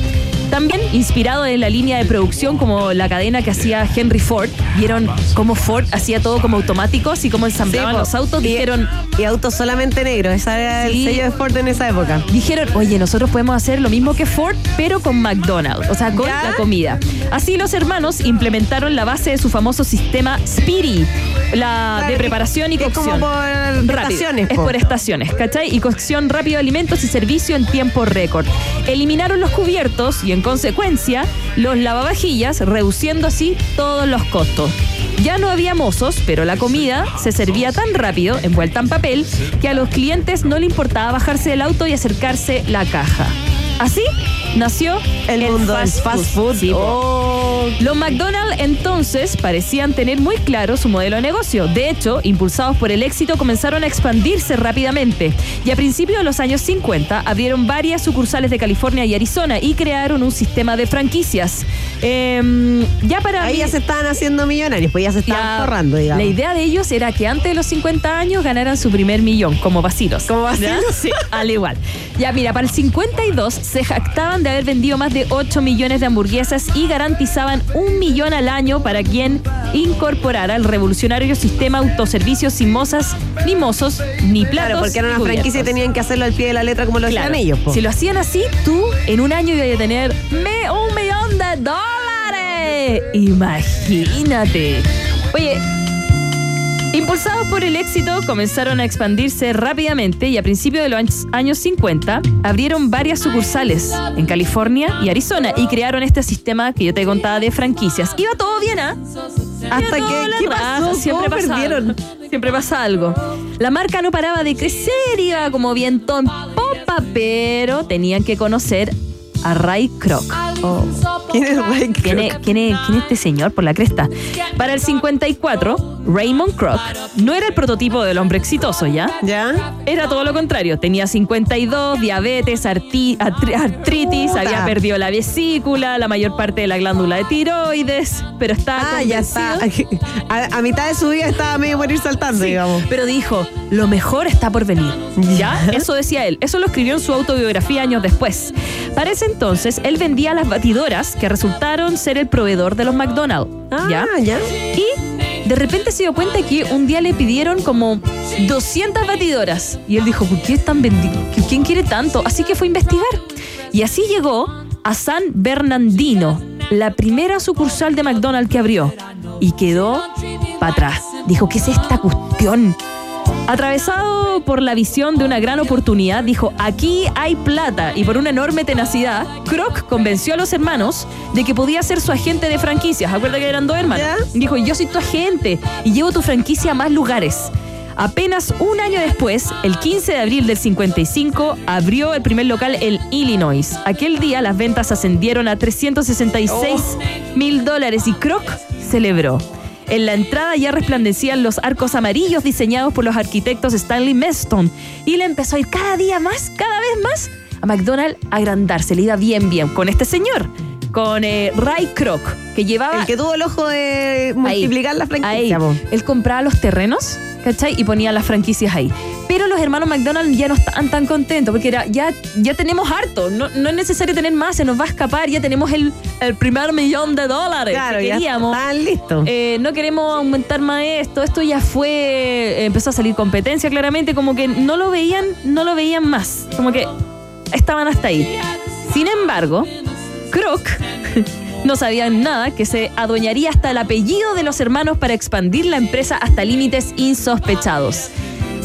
También inspirado en la línea de producción como la cadena que hacía Henry Ford, vieron cómo Ford hacía todo como automático, así como ensamblaban los autos,
Y-
dijeron,
Y autos solamente negros. Ese era
Sí.
el sello de Ford en esa época.
dijeron, oye, nosotros podemos hacer lo mismo que Ford, pero con McDonald's, o sea, con
¿Ya?
la comida. Así los hermanos implementaron la base de su famoso sistema Speedy, la de preparación y
que es
cocción.
como por
Rápido.
estaciones,
Es
po.
por estaciones, ¿cachai? Y cocción rápido de alimentos y servicio en tiempo récord. Eliminaron los cubiertos y en consecuencia los lavavajillas, reduciendo así todos los costos. Ya no había mozos, pero la comida se servía tan rápido, envuelta en papel, que a los clientes no le importaba bajarse del auto y acercarse la caja. Así nació
El, mundo del fast food.
Sí.
Oh,
Los McDonald's entonces parecían tener muy claro su modelo de negocio. De hecho, impulsados por el éxito, comenzaron a expandirse rápidamente. Y a principios de los años 50 abrieron varias sucursales de California y Arizona y crearon un sistema de franquicias. Em, ya para
Ahí
mí-
ya se estaban haciendo millonarios, pues ya se estaban
ya,
ahorrando, digamos.
La idea de ellos era que antes de los 50 años ganaran su primer millón, como vacilos.
Como vacilos.
Sí, al igual. Ya, mira, para el 52 se jactaban de haber vendido más de 8 millones de hamburguesas y garantizaban un millón al año para quien incorporara el revolucionario sistema autoservicios sin mozas, ni mozos, ni platos.
Claro, porque era una franquicia y tenían que hacerlo al pie de la letra como lo
Claro.
hacían ellos. po.
Si lo hacían así, tú en un año ibas a tener me- un millón de dólares. Imagínate. Oye, impulsados por el éxito, comenzaron a expandirse rápidamente y a principios de los años- años 50 abrieron varias sucursales en California y Arizona y crearon este sistema que yo te contaba de franquicias. Iba todo bien, ¿ah?
Hasta que, ¿qué pasó?
Siempre
¿Cómo
pasa
perdieron?
Siempre pasa algo. La marca no paraba de crecer, iba como viento en popa, pero tenían que conocer a Ray Kroc.
¿Quién es Ray Kroc?
¿Quién es, quién es- quién es este señor por la cresta? Para el 54, Raymond Kroc no era el prototipo del hombre exitoso, ¿ya?
¿Ya?
Era todo lo contrario. Tenía 52, diabetes, arti- artri- artritis,
Puta.
había perdido la vesícula, la mayor parte de la glándula de tiroides, pero estaba
Ah, ya está. A, a mitad de su vida estaba medio morir saltando,
Sí,
digamos.
pero dijo, lo mejor está por venir. ¿Ya? Eso decía él. Eso lo escribió en su autobiografía años después. Para ese entonces, él vendía las batidoras que resultaron ser el proveedor de los McDonald's.
Ah,
¿Ya?
ya.
Y de repente se dio cuenta que un día le pidieron como 200 batidoras. Y él dijo, ¿por qué están vendiendo? ¿Quién quiere tanto? Así que fue a investigar. Y así llegó a San Bernardino, la primera sucursal de McDonald's que abrió. Y quedó para atrás. Dijo, ¿qué es esta cuestión? Atravesado por la visión de una gran oportunidad, dijo, aquí hay plata y por una enorme tenacidad, Kroc convenció a los hermanos de que podía ser su agente de franquicias. Acuerda que eran dos hermanos. Dijo, yo soy tu agente y llevo tu franquicia a más lugares. Apenas un año después, el 15 de abril del 55, abrió el primer local en Illinois. Aquel día las ventas ascendieron a 366 mil dólares y Kroc celebró. En la entrada ya resplandecían los arcos amarillos diseñados por los arquitectos Stanley Meston y le empezó a ir cada día más, cada vez más a McDonald's a agrandarse. Le iba bien, bien con este señor, con eh, Ray Kroc, que llevaba
El que tuvo el ojo de multiplicar la
Ahí.
franquicia. po.
Él compraba los terrenos, ¿cachai? Y ponía las franquicias ahí. Pero los hermanos McDonald's ya no estaban tan contentos porque era, ya, ya tenemos harto. No, no es necesario tener más, se nos va a escapar. Ya tenemos el, el primer millón de dólares
Claro,
que
ya
queríamos.
estaban listos.
Eh, no queremos aumentar más esto, esto ya fue, eh, empezó a salir competencia claramente, como que no lo veían, no lo veían más, como que estaban hasta ahí. Sin embargo, Kroc no sabían nada que se adueñaría hasta el apellido de los hermanos para expandir la empresa hasta límites insospechados.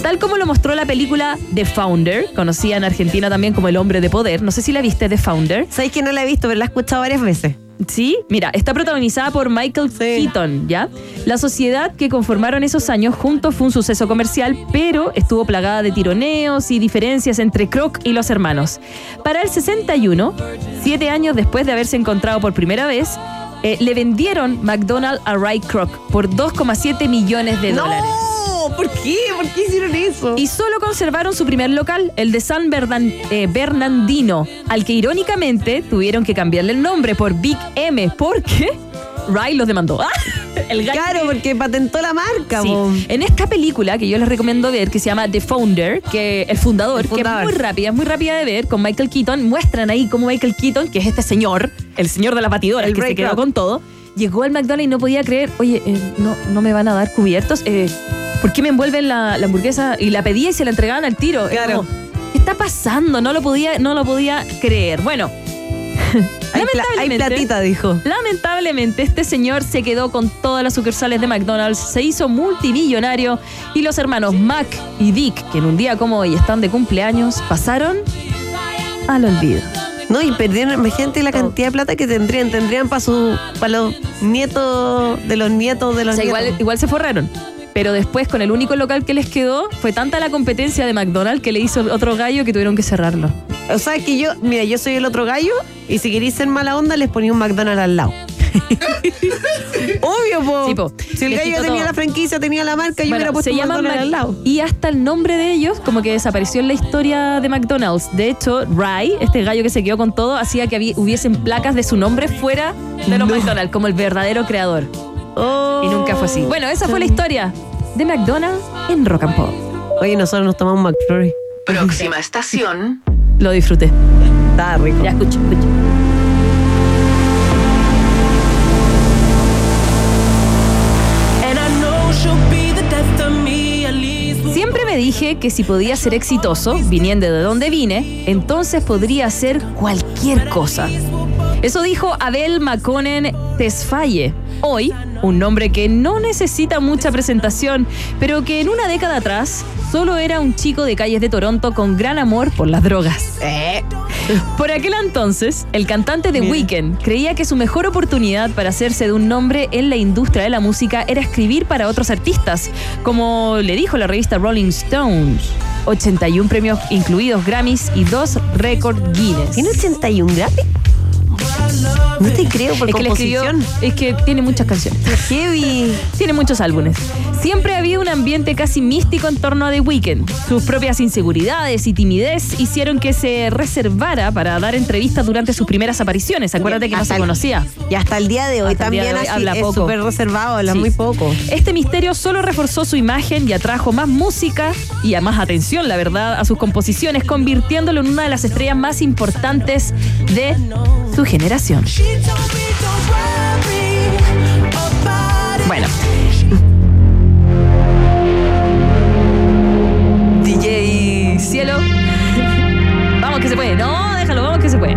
Tal como lo mostró la película The Founder, conocida en Argentina también como El Hombre de Poder. No sé si la viste, The Founder.
Sabéis que no la he visto, pero la he escuchado varias veces.
Sí, mira, está protagonizada por Michael Keaton, ¿ya? La sociedad que conformaron esos años juntos fue un suceso comercial, pero estuvo plagada de tironeos y diferencias entre Kroc y los hermanos. Para el 61, siete años después de haberse encontrado por primera vez, eh, le vendieron McDonald's a Ray Kroc por 2,7 millones de dólares.
No, ¿por qué? ¿Por qué hicieron eso?
Y solo conservaron su primer local, el de San Bernan- eh, Bernardino, al que irónicamente tuvieron que cambiarle el nombre por Big M, porque Ray los demandó. ¡Ah! El
Claro,
que-
porque patentó la marca.
Sí. En esta película que yo les recomiendo ver, que se llama The Founder, que el fundador,
El fundador.
que es muy rápida, es muy rápida de ver, con Michael Keaton, muestran ahí cómo Michael Keaton, que es este señor, el señor de las batidoras,
El
que se quedó con todo, llegó al McDonald's y no podía creer, oye, eh, no, no me van a dar cubiertos, eh, ¿por qué me envuelven la, la hamburguesa? Y la pedía y se la entregaban al tiro.
Claro.
como, ¿Qué está pasando? No lo podía, no lo podía creer. Bueno,
Hay, pla- hay
lamentablemente-
platita, dijo.
Lamentablemente, este señor se quedó con todas las sucursales de McDonald's, se hizo multimillonario y los hermanos Mac y Dick, que en un día como hoy están de cumpleaños, pasaron al olvido.
No, y perdieron, imagínate la cantidad de plata que tendrían. Tendrían para su, para los nietos de los nietos de
O
los
sea, igual,
nietos.
igual se forraron. Pero después, con el único local que les quedó, fue tanta la competencia de McDonald's que le hizo otro gallo que tuvieron que cerrarlo.
O sea, que yo, mira, yo soy el otro gallo y si queréis ser mala onda, les ponía un McDonald's al lado. Obvio, po.
Sí, po.
Si el gallo tenía
todo.
la franquicia, tenía la marca, yo
Bueno,
hubiera puesto
se llaman
McDonald's al lado.
Y hasta el nombre de ellos como que desapareció en la historia de McDonald's. De hecho, Ray, este gallo que se quedó con todo, hacía que hubiesen placas de su nombre fuera de los McDonald's, como el verdadero creador.
Oh.
Y nunca fue así. Bueno, esa fue la historia de McDonald's en Rock and Pop.
Oye, nosotros nos tomamos un McFlurry.
Próxima estación.
Lo disfruté.
Estaba rico.
Ya escucho, escucho. Siempre me dije que si podía ser exitoso, viniendo de donde vine, entonces podría hacer cualquier cosa. Eso dijo Abel Maconen Tesfaye. Hoy, un nombre que no necesita mucha presentación, pero que en una década atrás solo era un chico de calles de Toronto con gran amor por las drogas. Por aquel entonces, el cantante de Weekend creía que su mejor oportunidad para hacerse de un nombre en la industria de la música era escribir para otros artistas, como le dijo la revista Rolling Stones. 81 premios incluidos Grammys y dos récord Guinness.
¿Tiene 81 Grammy? No te creo por
es que le escribió,
composición.
es que tiene muchas canciones.
Heavy.
Tiene muchos álbumes. Siempre había un ambiente casi místico en torno a The Weeknd. Sus propias inseguridades y timidez hicieron que se reservara para dar entrevistas durante sus primeras apariciones. Acuérdate que no se
el-
conocía.
Y hasta el día de hoy
Hasta
también
de hoy
así,
habla
es
poco.
súper reservado, habla
Sí.
muy poco.
Este misterio solo reforzó su imagen y atrajo más música y a más atención, la verdad, a sus composiciones, convirtiéndolo en una de las estrellas más importantes de su generación. Bueno. DJ Cielo. Vamos que se puede. No, déjalo, vamos que se puede.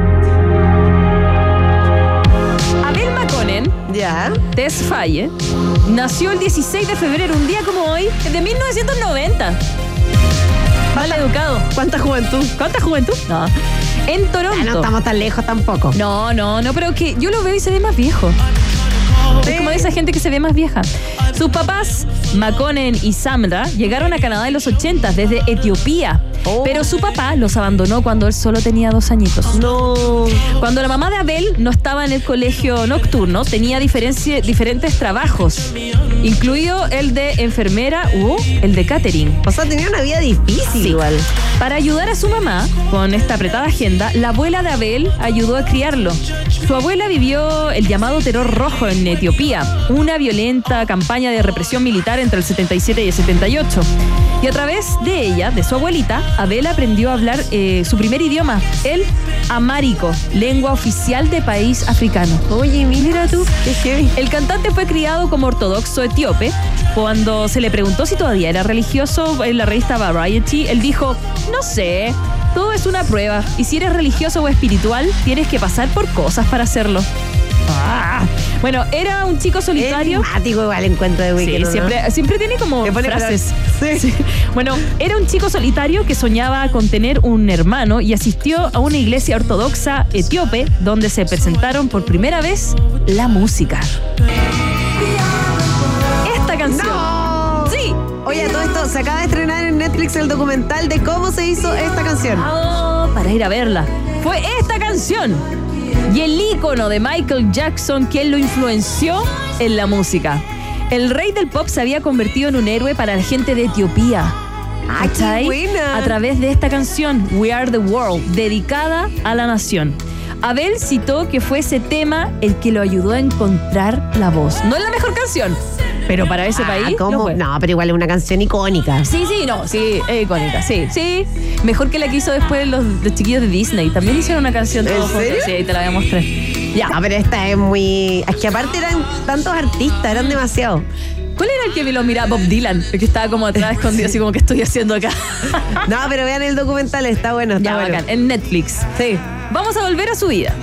Abel Maconen
Ya.
Tess Faye nació el 16 de febrero, un día como hoy, de 1990. Mal educado.
¿Cuánta juventud?
¿Cuánta juventud? No. En Toronto.
Ah, no estamos tan lejos tampoco.
No, no, no, pero que yo lo veo y se ve más viejo. Es como de esa gente que se ve más vieja. Sus papás, Makonnen y Samra, llegaron a Canadá en los 80 desde Etiopía.
Oh.
Pero su papá los abandonó cuando él solo tenía dos añitos.
No.
Cuando la mamá de Abel no estaba en el colegio nocturno, tenía diferentes trabajos, incluido el de enfermera o el de catering.
O sea, tenía una vida difícil
Sí.
igual.
Para ayudar a su mamá con esta apretada agenda, la abuela de Abel ayudó a criarlo. Su abuela vivió el llamado terror rojo en Etiopía, una violenta campaña de represión militar entre el 77 y el 78. Y a través de ella, de su abuelita, Abel aprendió a hablar eh, su primer idioma, el amárico, lengua oficial de país africano.
Oye, mira tú. Qué.
El cantante fue criado como ortodoxo etíope. Cuando se le preguntó si todavía era religioso en la revista Variety, él dijo, no sé, todo es una prueba y si eres religioso o espiritual, tienes que pasar por cosas para hacerlo. Ah. Bueno, era un chico solitario.
Igual encuentro de
Sí,
Weekend. ¿no?
siempre, tiene como frases. Sí. Bueno, era un chico solitario que soñaba con tener un hermano y asistió a una iglesia ortodoxa etíope donde se presentaron por primera vez la música. Esta canción.
¡No!
Sí.
Oye, todo esto se acaba de estrenar en Netflix el documental de cómo se hizo esta canción.
Oh, para ir a verla. Fue esta canción y el ícono de Michael Jackson quien lo influenció en la música. El rey del pop se había convertido en un héroe para la gente de Etiopía.
¡Ah, qué
¿Cachai?
buena!
A través de esta canción, We Are the World, dedicada a la nación. Abel citó que fue ese tema el que lo ayudó a encontrar la voz. No es la mejor canción, pero para ese
Ah,
país.
¿cómo? No, pero igual es una canción icónica.
Sí, sí, no, sí, es icónica, sí, sí. Mejor que la que hizo después los, los chiquillos de Disney. También hicieron una canción
¿En
todos juntos. Sí, ahí te la voy a mostrar. Ya.
Ah, pero esta es muy. Es que aparte eran tantos artistas, eran demasiados.
¿Cuál era el que me lo miraba? Bob Dylan, el que estaba como atrás escondido, así como que estoy haciendo acá.
No, pero vean el documental, está bueno, está
ya,
bueno.
bacán, en Netflix.
Sí.
Vamos a volver a su vida.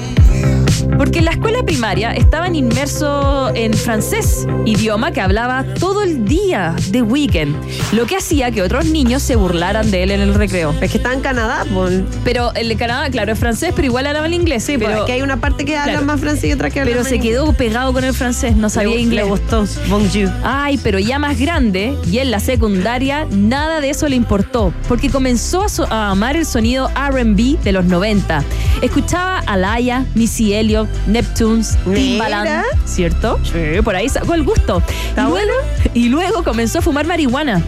Porque en la escuela primaria estaban inmersos en francés, idioma que hablaba todo el día de weekend, lo que hacía que otros niños se burlaran de él en el recreo.
Es que está en Canadá, pues.
Pero el de Canadá, claro, es francés, pero igual hablaba el inglés.
Sí,
pero,
pues, que hay una parte que habla
Claro.
más francés y otra que habla
pero se
inglés.
quedó pegado con el francés, no sabía
Le-
inglés.
Le gustó. Bonjour.
Ay, pero ya más grande y en la secundaria, nada de eso le importó, porque comenzó a, so- a amar el sonido RB de los 90. Escuchaba a Laia, Missy Elliott, Neptunes. Timbaland, ¿cierto? Sí, por ahí sacó el gusto. Y
¿Está
luego, y luego comenzó a fumar marihuana.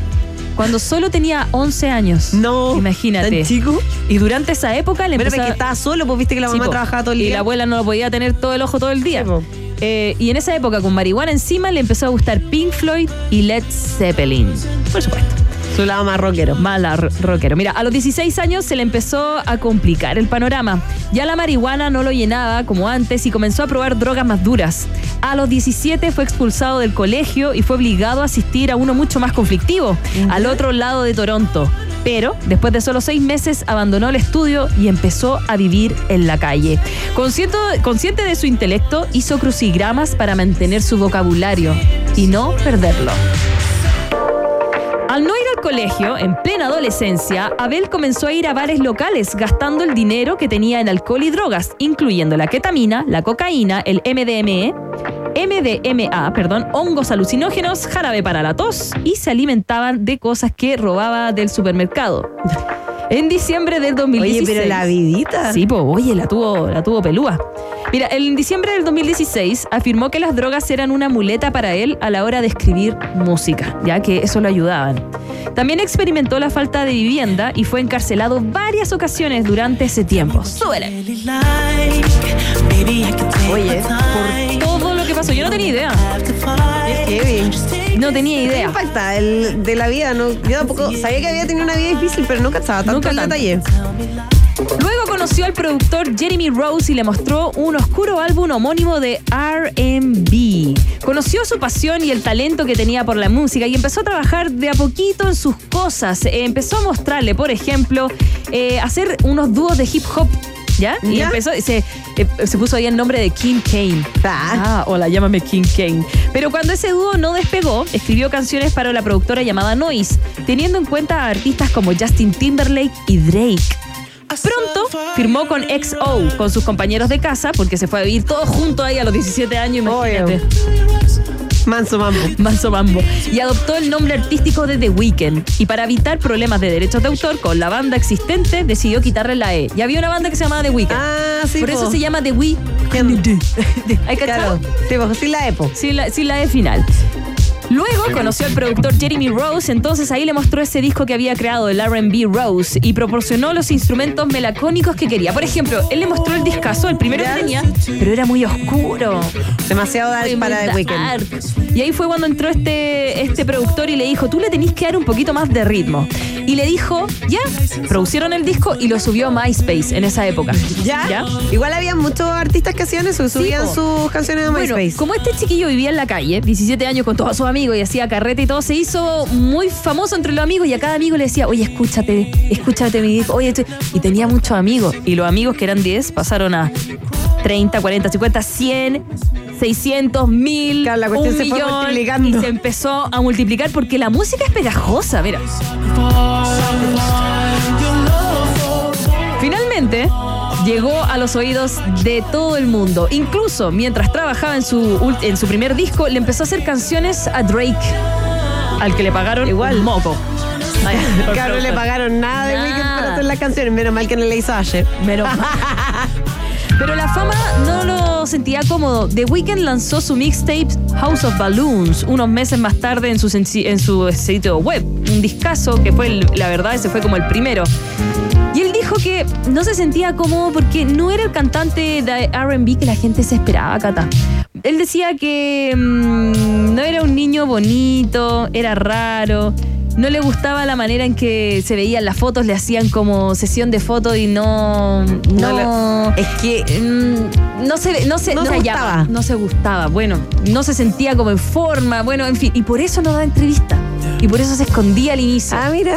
Cuando solo tenía 11 años.
No.
Imagínate.
¿Tan chico?
Y durante esa época le empezó
que estaba solo, pues viste que la mamá trabajaba todo el
Y
día.
la abuela no lo podía tener todo el ojo todo el día.
Sí.
Eh, y en esa época, con marihuana encima, le empezó a gustar Pink Floyd y Led Zeppelin. Por supuesto.
Su lado más rockero.
Mala ro- rockero. Mira, a los 16 años se le empezó a complicar el panorama. Ya la marihuana no lo llenaba como antes y comenzó a probar drogas más duras. A los 17 fue expulsado del colegio y fue obligado a asistir a uno mucho más conflictivo, al otro lado de Toronto. Pero después de solo seis meses abandonó el estudio y empezó a vivir en la calle. Consciente, consciente de su intelecto, hizo crucigramas para mantener su vocabulario y no perderlo. Al no ir al colegio, en plena adolescencia, Abel comenzó a ir a bares locales gastando el dinero que tenía en alcohol y drogas, incluyendo la ketamina, la cocaína, el MDME, MDMA, perdón, hongos alucinógenos, jarabe para la tos y se alimentaban de cosas que robaba del supermercado. En diciembre del 2016.
Oye, pero la vidita.
Sí, pues, oye, la tuvo, la tuvo pelúa. Mira, en diciembre del 2016 afirmó que las drogas eran una muleta para él a la hora de escribir música, ya que eso lo ayudaban. También experimentó la falta de vivienda y fue encarcelado varias ocasiones durante ese tiempo. Súbele.
Oye,
Por todo lo que pasó, yo no tenía idea. No tenía
¿Qué
idea.
impacta el, de la vida? No, yo tampoco sabía que había tenido una vida difícil, pero no cachaba tanto
Nunca tanto.
detalle.
Luego conoció al productor Jeremy Rose y le mostró un oscuro álbum homónimo de RB. Conoció su pasión y el talento que tenía por la música y empezó a trabajar de a poquito en sus cosas. Eh, empezó a mostrarle, por ejemplo, eh, hacer unos dúos de hip hop. ¿Ya? Y empezó, se, eh, se puso ahí el nombre de King Kane.
Ah.
Ah, hola, llámame King Kane. Pero cuando ese dúo no despegó, escribió canciones para la productora llamada Noise, teniendo en cuenta a artistas como Justin Timberlake y Drake. Pronto firmó con XO, con sus compañeros de casa, porque se fue a vivir todos juntos ahí a los 17 años, imagínate.
Manso mambo.
Manso Mambo. Y adoptó el nombre artístico de The Weeknd. Y para evitar problemas de derechos de autor con la banda existente, decidió quitarle la E. Ya había una banda que se llamaba The Weeknd.
Ah, sí,
Por eso
po.
se llama The Weeknd. ¿Hay cachado?
Claro. Sí, sí la
la, sin la E final. Luego conoció al productor Jeremy Rose, entonces ahí le mostró ese disco que había creado, el RB Rose, y proporcionó los instrumentos melacónicos que quería. Por ejemplo, él le mostró el discazo, el primero que tenía, pero era muy oscuro.
Demasiado dark
Muy
para The. Weeknd.
Y ahí fue cuando entró este, este productor y le dijo, tú le tenés que dar un poquito más de ritmo. Y le dijo, ya, producieron el disco y lo subió a MySpace en esa época.
¿Ya? Igual había muchos artistas que hacían eso, subían sus canciones a
Bueno,
MySpace.
como este chiquillo vivía en la calle, 17 años con todos sus amigos y hacía carrete y todo, se hizo muy famoso entre los amigos y a cada amigo le decía, oye, escúchate, escúchate mi disco, oye, esto-". y tenía muchos amigos. Y los amigos que eran 10 pasaron a 30, 40, 50, 100, 600, 1000,
Claro, la cuestión
un
se fue
millón,
multiplicando.
y se empezó a multiplicar porque la música es pegajosa, mira. Finalmente, llegó a los oídos de todo el mundo. Incluso mientras trabajaba en su, en su primer disco, le empezó a hacer canciones a Drake, al que le pagaron
Igual.
moco. Ay,
Claro, no le pagaron nada de
Nada.
Weeknd para hacer las canciones. Menos mal que no le hizo Asher.
Menos mal. Pero la fama no lo sentía cómodo. The Weeknd lanzó su mixtape House of Balloons unos meses más tarde en su, en su sitio web. Un discazo que fue, el- la verdad, ese fue como el primero. Dijo que no se sentía cómodo porque no era el cantante de RB que la gente se esperaba, Cata. Él decía que mm, no era un niño bonito, era raro. No le gustaba la manera en que se veían las fotos, le hacían como sesión de fotos y no. No.
No es que
Mm, no se no se
No
no
se
hallaba,
gustaba.
no se gustaba bueno no se sentía como en forma bueno en fin y por eso no daba entrevista y por eso se escondía al inicio
Ah, mira.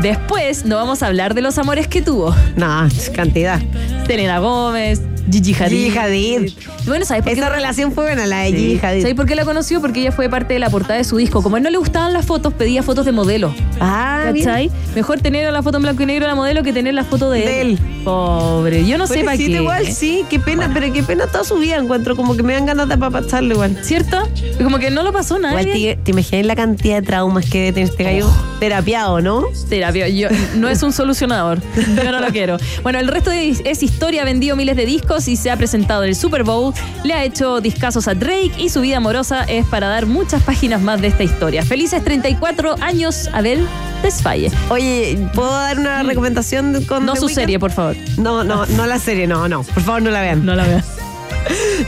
Después no vamos a hablar de los amores que tuvo
No, cantidad.
Selena Gómez Gigi Hadid
Gigi Hadid.
bueno sabes por qué
Esa relación fue buena, la de
Sí.
Gigi Hadid.
¿Sabes por qué la conoció? Porque ella fue parte de la portada de su disco. Como a él no le gustaban las fotos, pedía fotos de modelo.
Ah,
¿Cachai? Mejor tener la foto en blanco y negro de la modelo que tener la foto de,
De
él.
él.
Pobre, yo no sé para qué.
igual, sí, qué pena, pero qué pena toda su vida encuentro, como que me dan ganas de apapacharlo igual.
¿Cierto? Como que no lo pasó nada.
Igual te, te imaginas la cantidad de traumas que debe tener este gallo terapiado, ¿no?
Terapia, yo, no es un solucionador. Yo no lo quiero. Bueno, el resto es, es historia. Ha vendido miles de discos hijos y se ha presentado en el Super Bowl. Le ha hecho discazos a Drake y su vida amorosa es para dar muchas páginas más de esta historia. Felices 34 años, Abel Desfalle.
Oye, ¿puedo dar una recomendación con
No
The
su serie, por favor.
No, no, no la serie, no, no. Por favor, no la vean.
No la veas.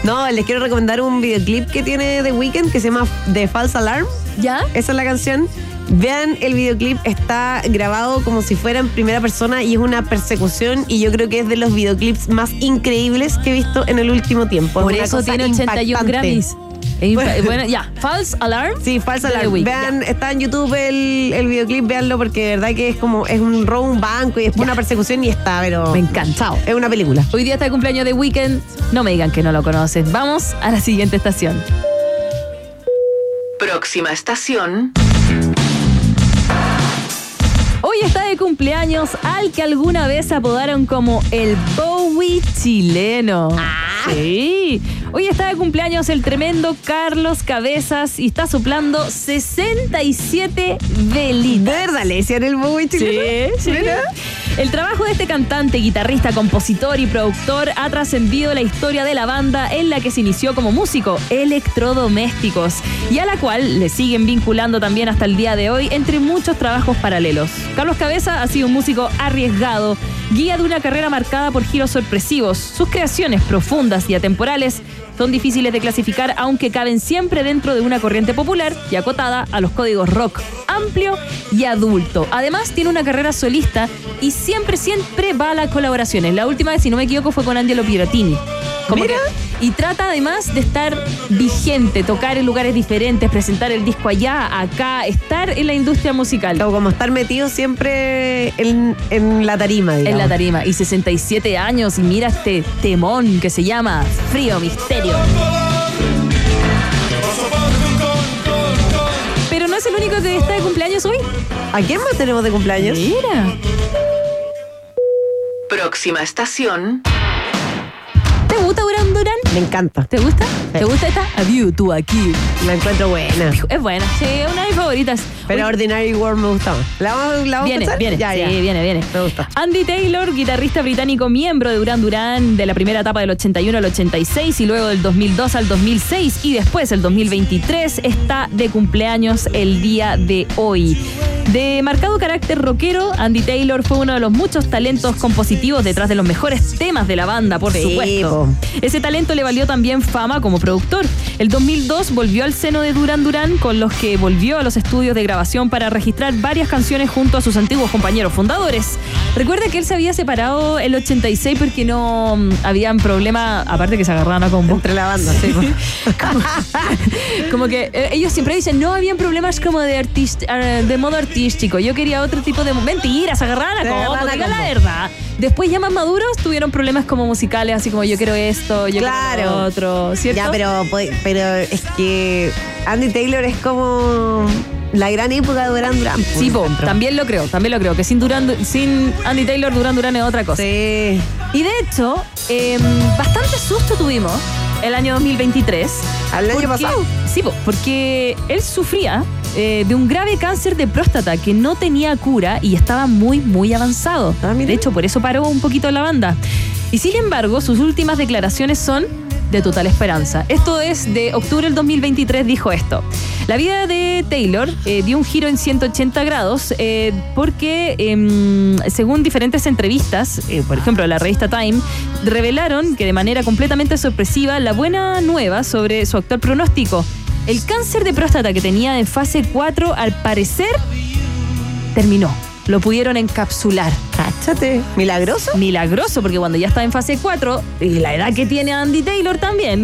No, les quiero recomendar un videoclip que tiene The Weeknd que se llama The False Alarm.
¿Ya?
Esa es la canción. Vean el videoclip, está grabado como si fuera en primera persona y es una persecución y yo creo que es de los videoclips más increíbles que he visto en el último tiempo.
Por
Es
eso tiene 81
impactante.
Grammys. Es impa- Bueno, ya. False Alarm.
Sí, False Alarm. Vean, está en YouTube el, el videoclip, véanlo porque de verdad que es como, es un robo un banco y después una persecución y está, pero...
Me encanta.
Es una película.
Hoy día está el cumpleaños de Weekend. No me digan que no lo conoces. Vamos a la siguiente estación.
Próxima estación.
Cumpleaños al que alguna vez apodaron como el Bowie chileno. Sí. Hoy está de cumpleaños el tremendo Carlos Cabezas y está soplando 67 velitas.
¿De verdad le decían el Bowie chileno?
Sí, sí. El trabajo de este cantante, guitarrista, compositor y productor ha trascendido la historia de la banda en la que se inició como músico, Electrodomésticos, y a la cual le siguen vinculando también hasta el día de hoy entre muchos trabajos paralelos. Carlos Cabeza ha sido un músico arriesgado, guía de una carrera marcada por giros sorpresivos. Sus creaciones profundas y atemporales son difíciles de clasificar, aunque caben siempre dentro de una corriente popular y acotada a los códigos rock amplio y adulto. Además, tiene una carrera solista y siempre, siempre va a las colaboraciones. La última vez, si no me equivoco, fue con Angelo Piratini. Como
Mira.
que- y trata además de estar vigente, tocar en lugares diferentes, presentar el disco allá, acá, estar en la industria musical.
O como estar metido siempre en, en la tarima, digamos.
En la tarima. Y 67 años y mira este temón que se llama Frío Misterio. Pero no es el único que está de cumpleaños hoy.
¿A quién más tenemos de cumpleaños?
Mira.
Próxima estación.
¿Te gusta Durán Durán?
Me encanta.
¿Te gusta? ¿Te gusta esta? A View, tú aquí.
La encuentro buena.
Es buena, sí, es una de mis favoritas.
Pero
Oye,
Ordinary World me gusta más. ¿La vamos, la vamos a
Viene,
empezar?
viene,
Ya,
sí,
ya.
viene, viene.
Me gusta.
Andy Taylor, guitarrista británico, miembro de Duran Duran de la primera etapa del 81 al 86 y luego del 2002 al 2006 y después el 2023, está de cumpleaños el día de hoy. De marcado carácter rockero, Andy Taylor fue uno de los muchos talentos compositivos detrás de los mejores temas de la banda, por supuesto. Ese talento le valió también fama como productor. El 2002 volvió al seno de Duran Duran, con los que volvió a los estudios de grabación para registrar varias canciones junto a sus antiguos compañeros fundadores. Recuerda que él se había separado el 86 porque no mm, habían problema, aparte que se agarraban a combo.
Entre la banda, sí.
Como que eh, ellos siempre dicen, no habían problemas como de artist, eh, de modo artístico. Yo quería otro tipo de... Mentiras, se agarraban a
Se
combo,
agarraban a
digan la verdad. Después ya más maduros tuvieron problemas como musicales, así como yo quiero esto, yo quiero
Claro.
lo otro, ¿cierto?
Ya, pero, pero es que Andy Taylor es como la gran época de Duran Duran.
Sí, po, también lo creo, también lo creo, que sin, Duran, sin Andy Taylor, Duran Duran es otra cosa.
Sí.
Y de hecho, eh, bastante susto tuvimos el año 2023.
¿Al año
porque-
pasado?
Sí, po, porque él sufría eh, de un grave cáncer de próstata que no tenía cura y estaba muy, muy avanzado.
Ah,
de hecho, por eso paró un poquito la banda. Y sin embargo, sus últimas declaraciones son de total esperanza. Esto es de octubre del 2023, dijo esto. La vida de Taylor eh, dio un giro en 180 grados eh, porque, em, según diferentes entrevistas, por ejemplo, la revista Time, revelaron que de manera completamente sorpresiva la buena nueva sobre su actual pronóstico. El cáncer de próstata que tenía en fase 4, al parecer, terminó. Lo pudieron encapsular.
Cáchate. Milagroso.
Milagroso, porque cuando ya está en fase 4, y la edad que tiene Andy Taylor también,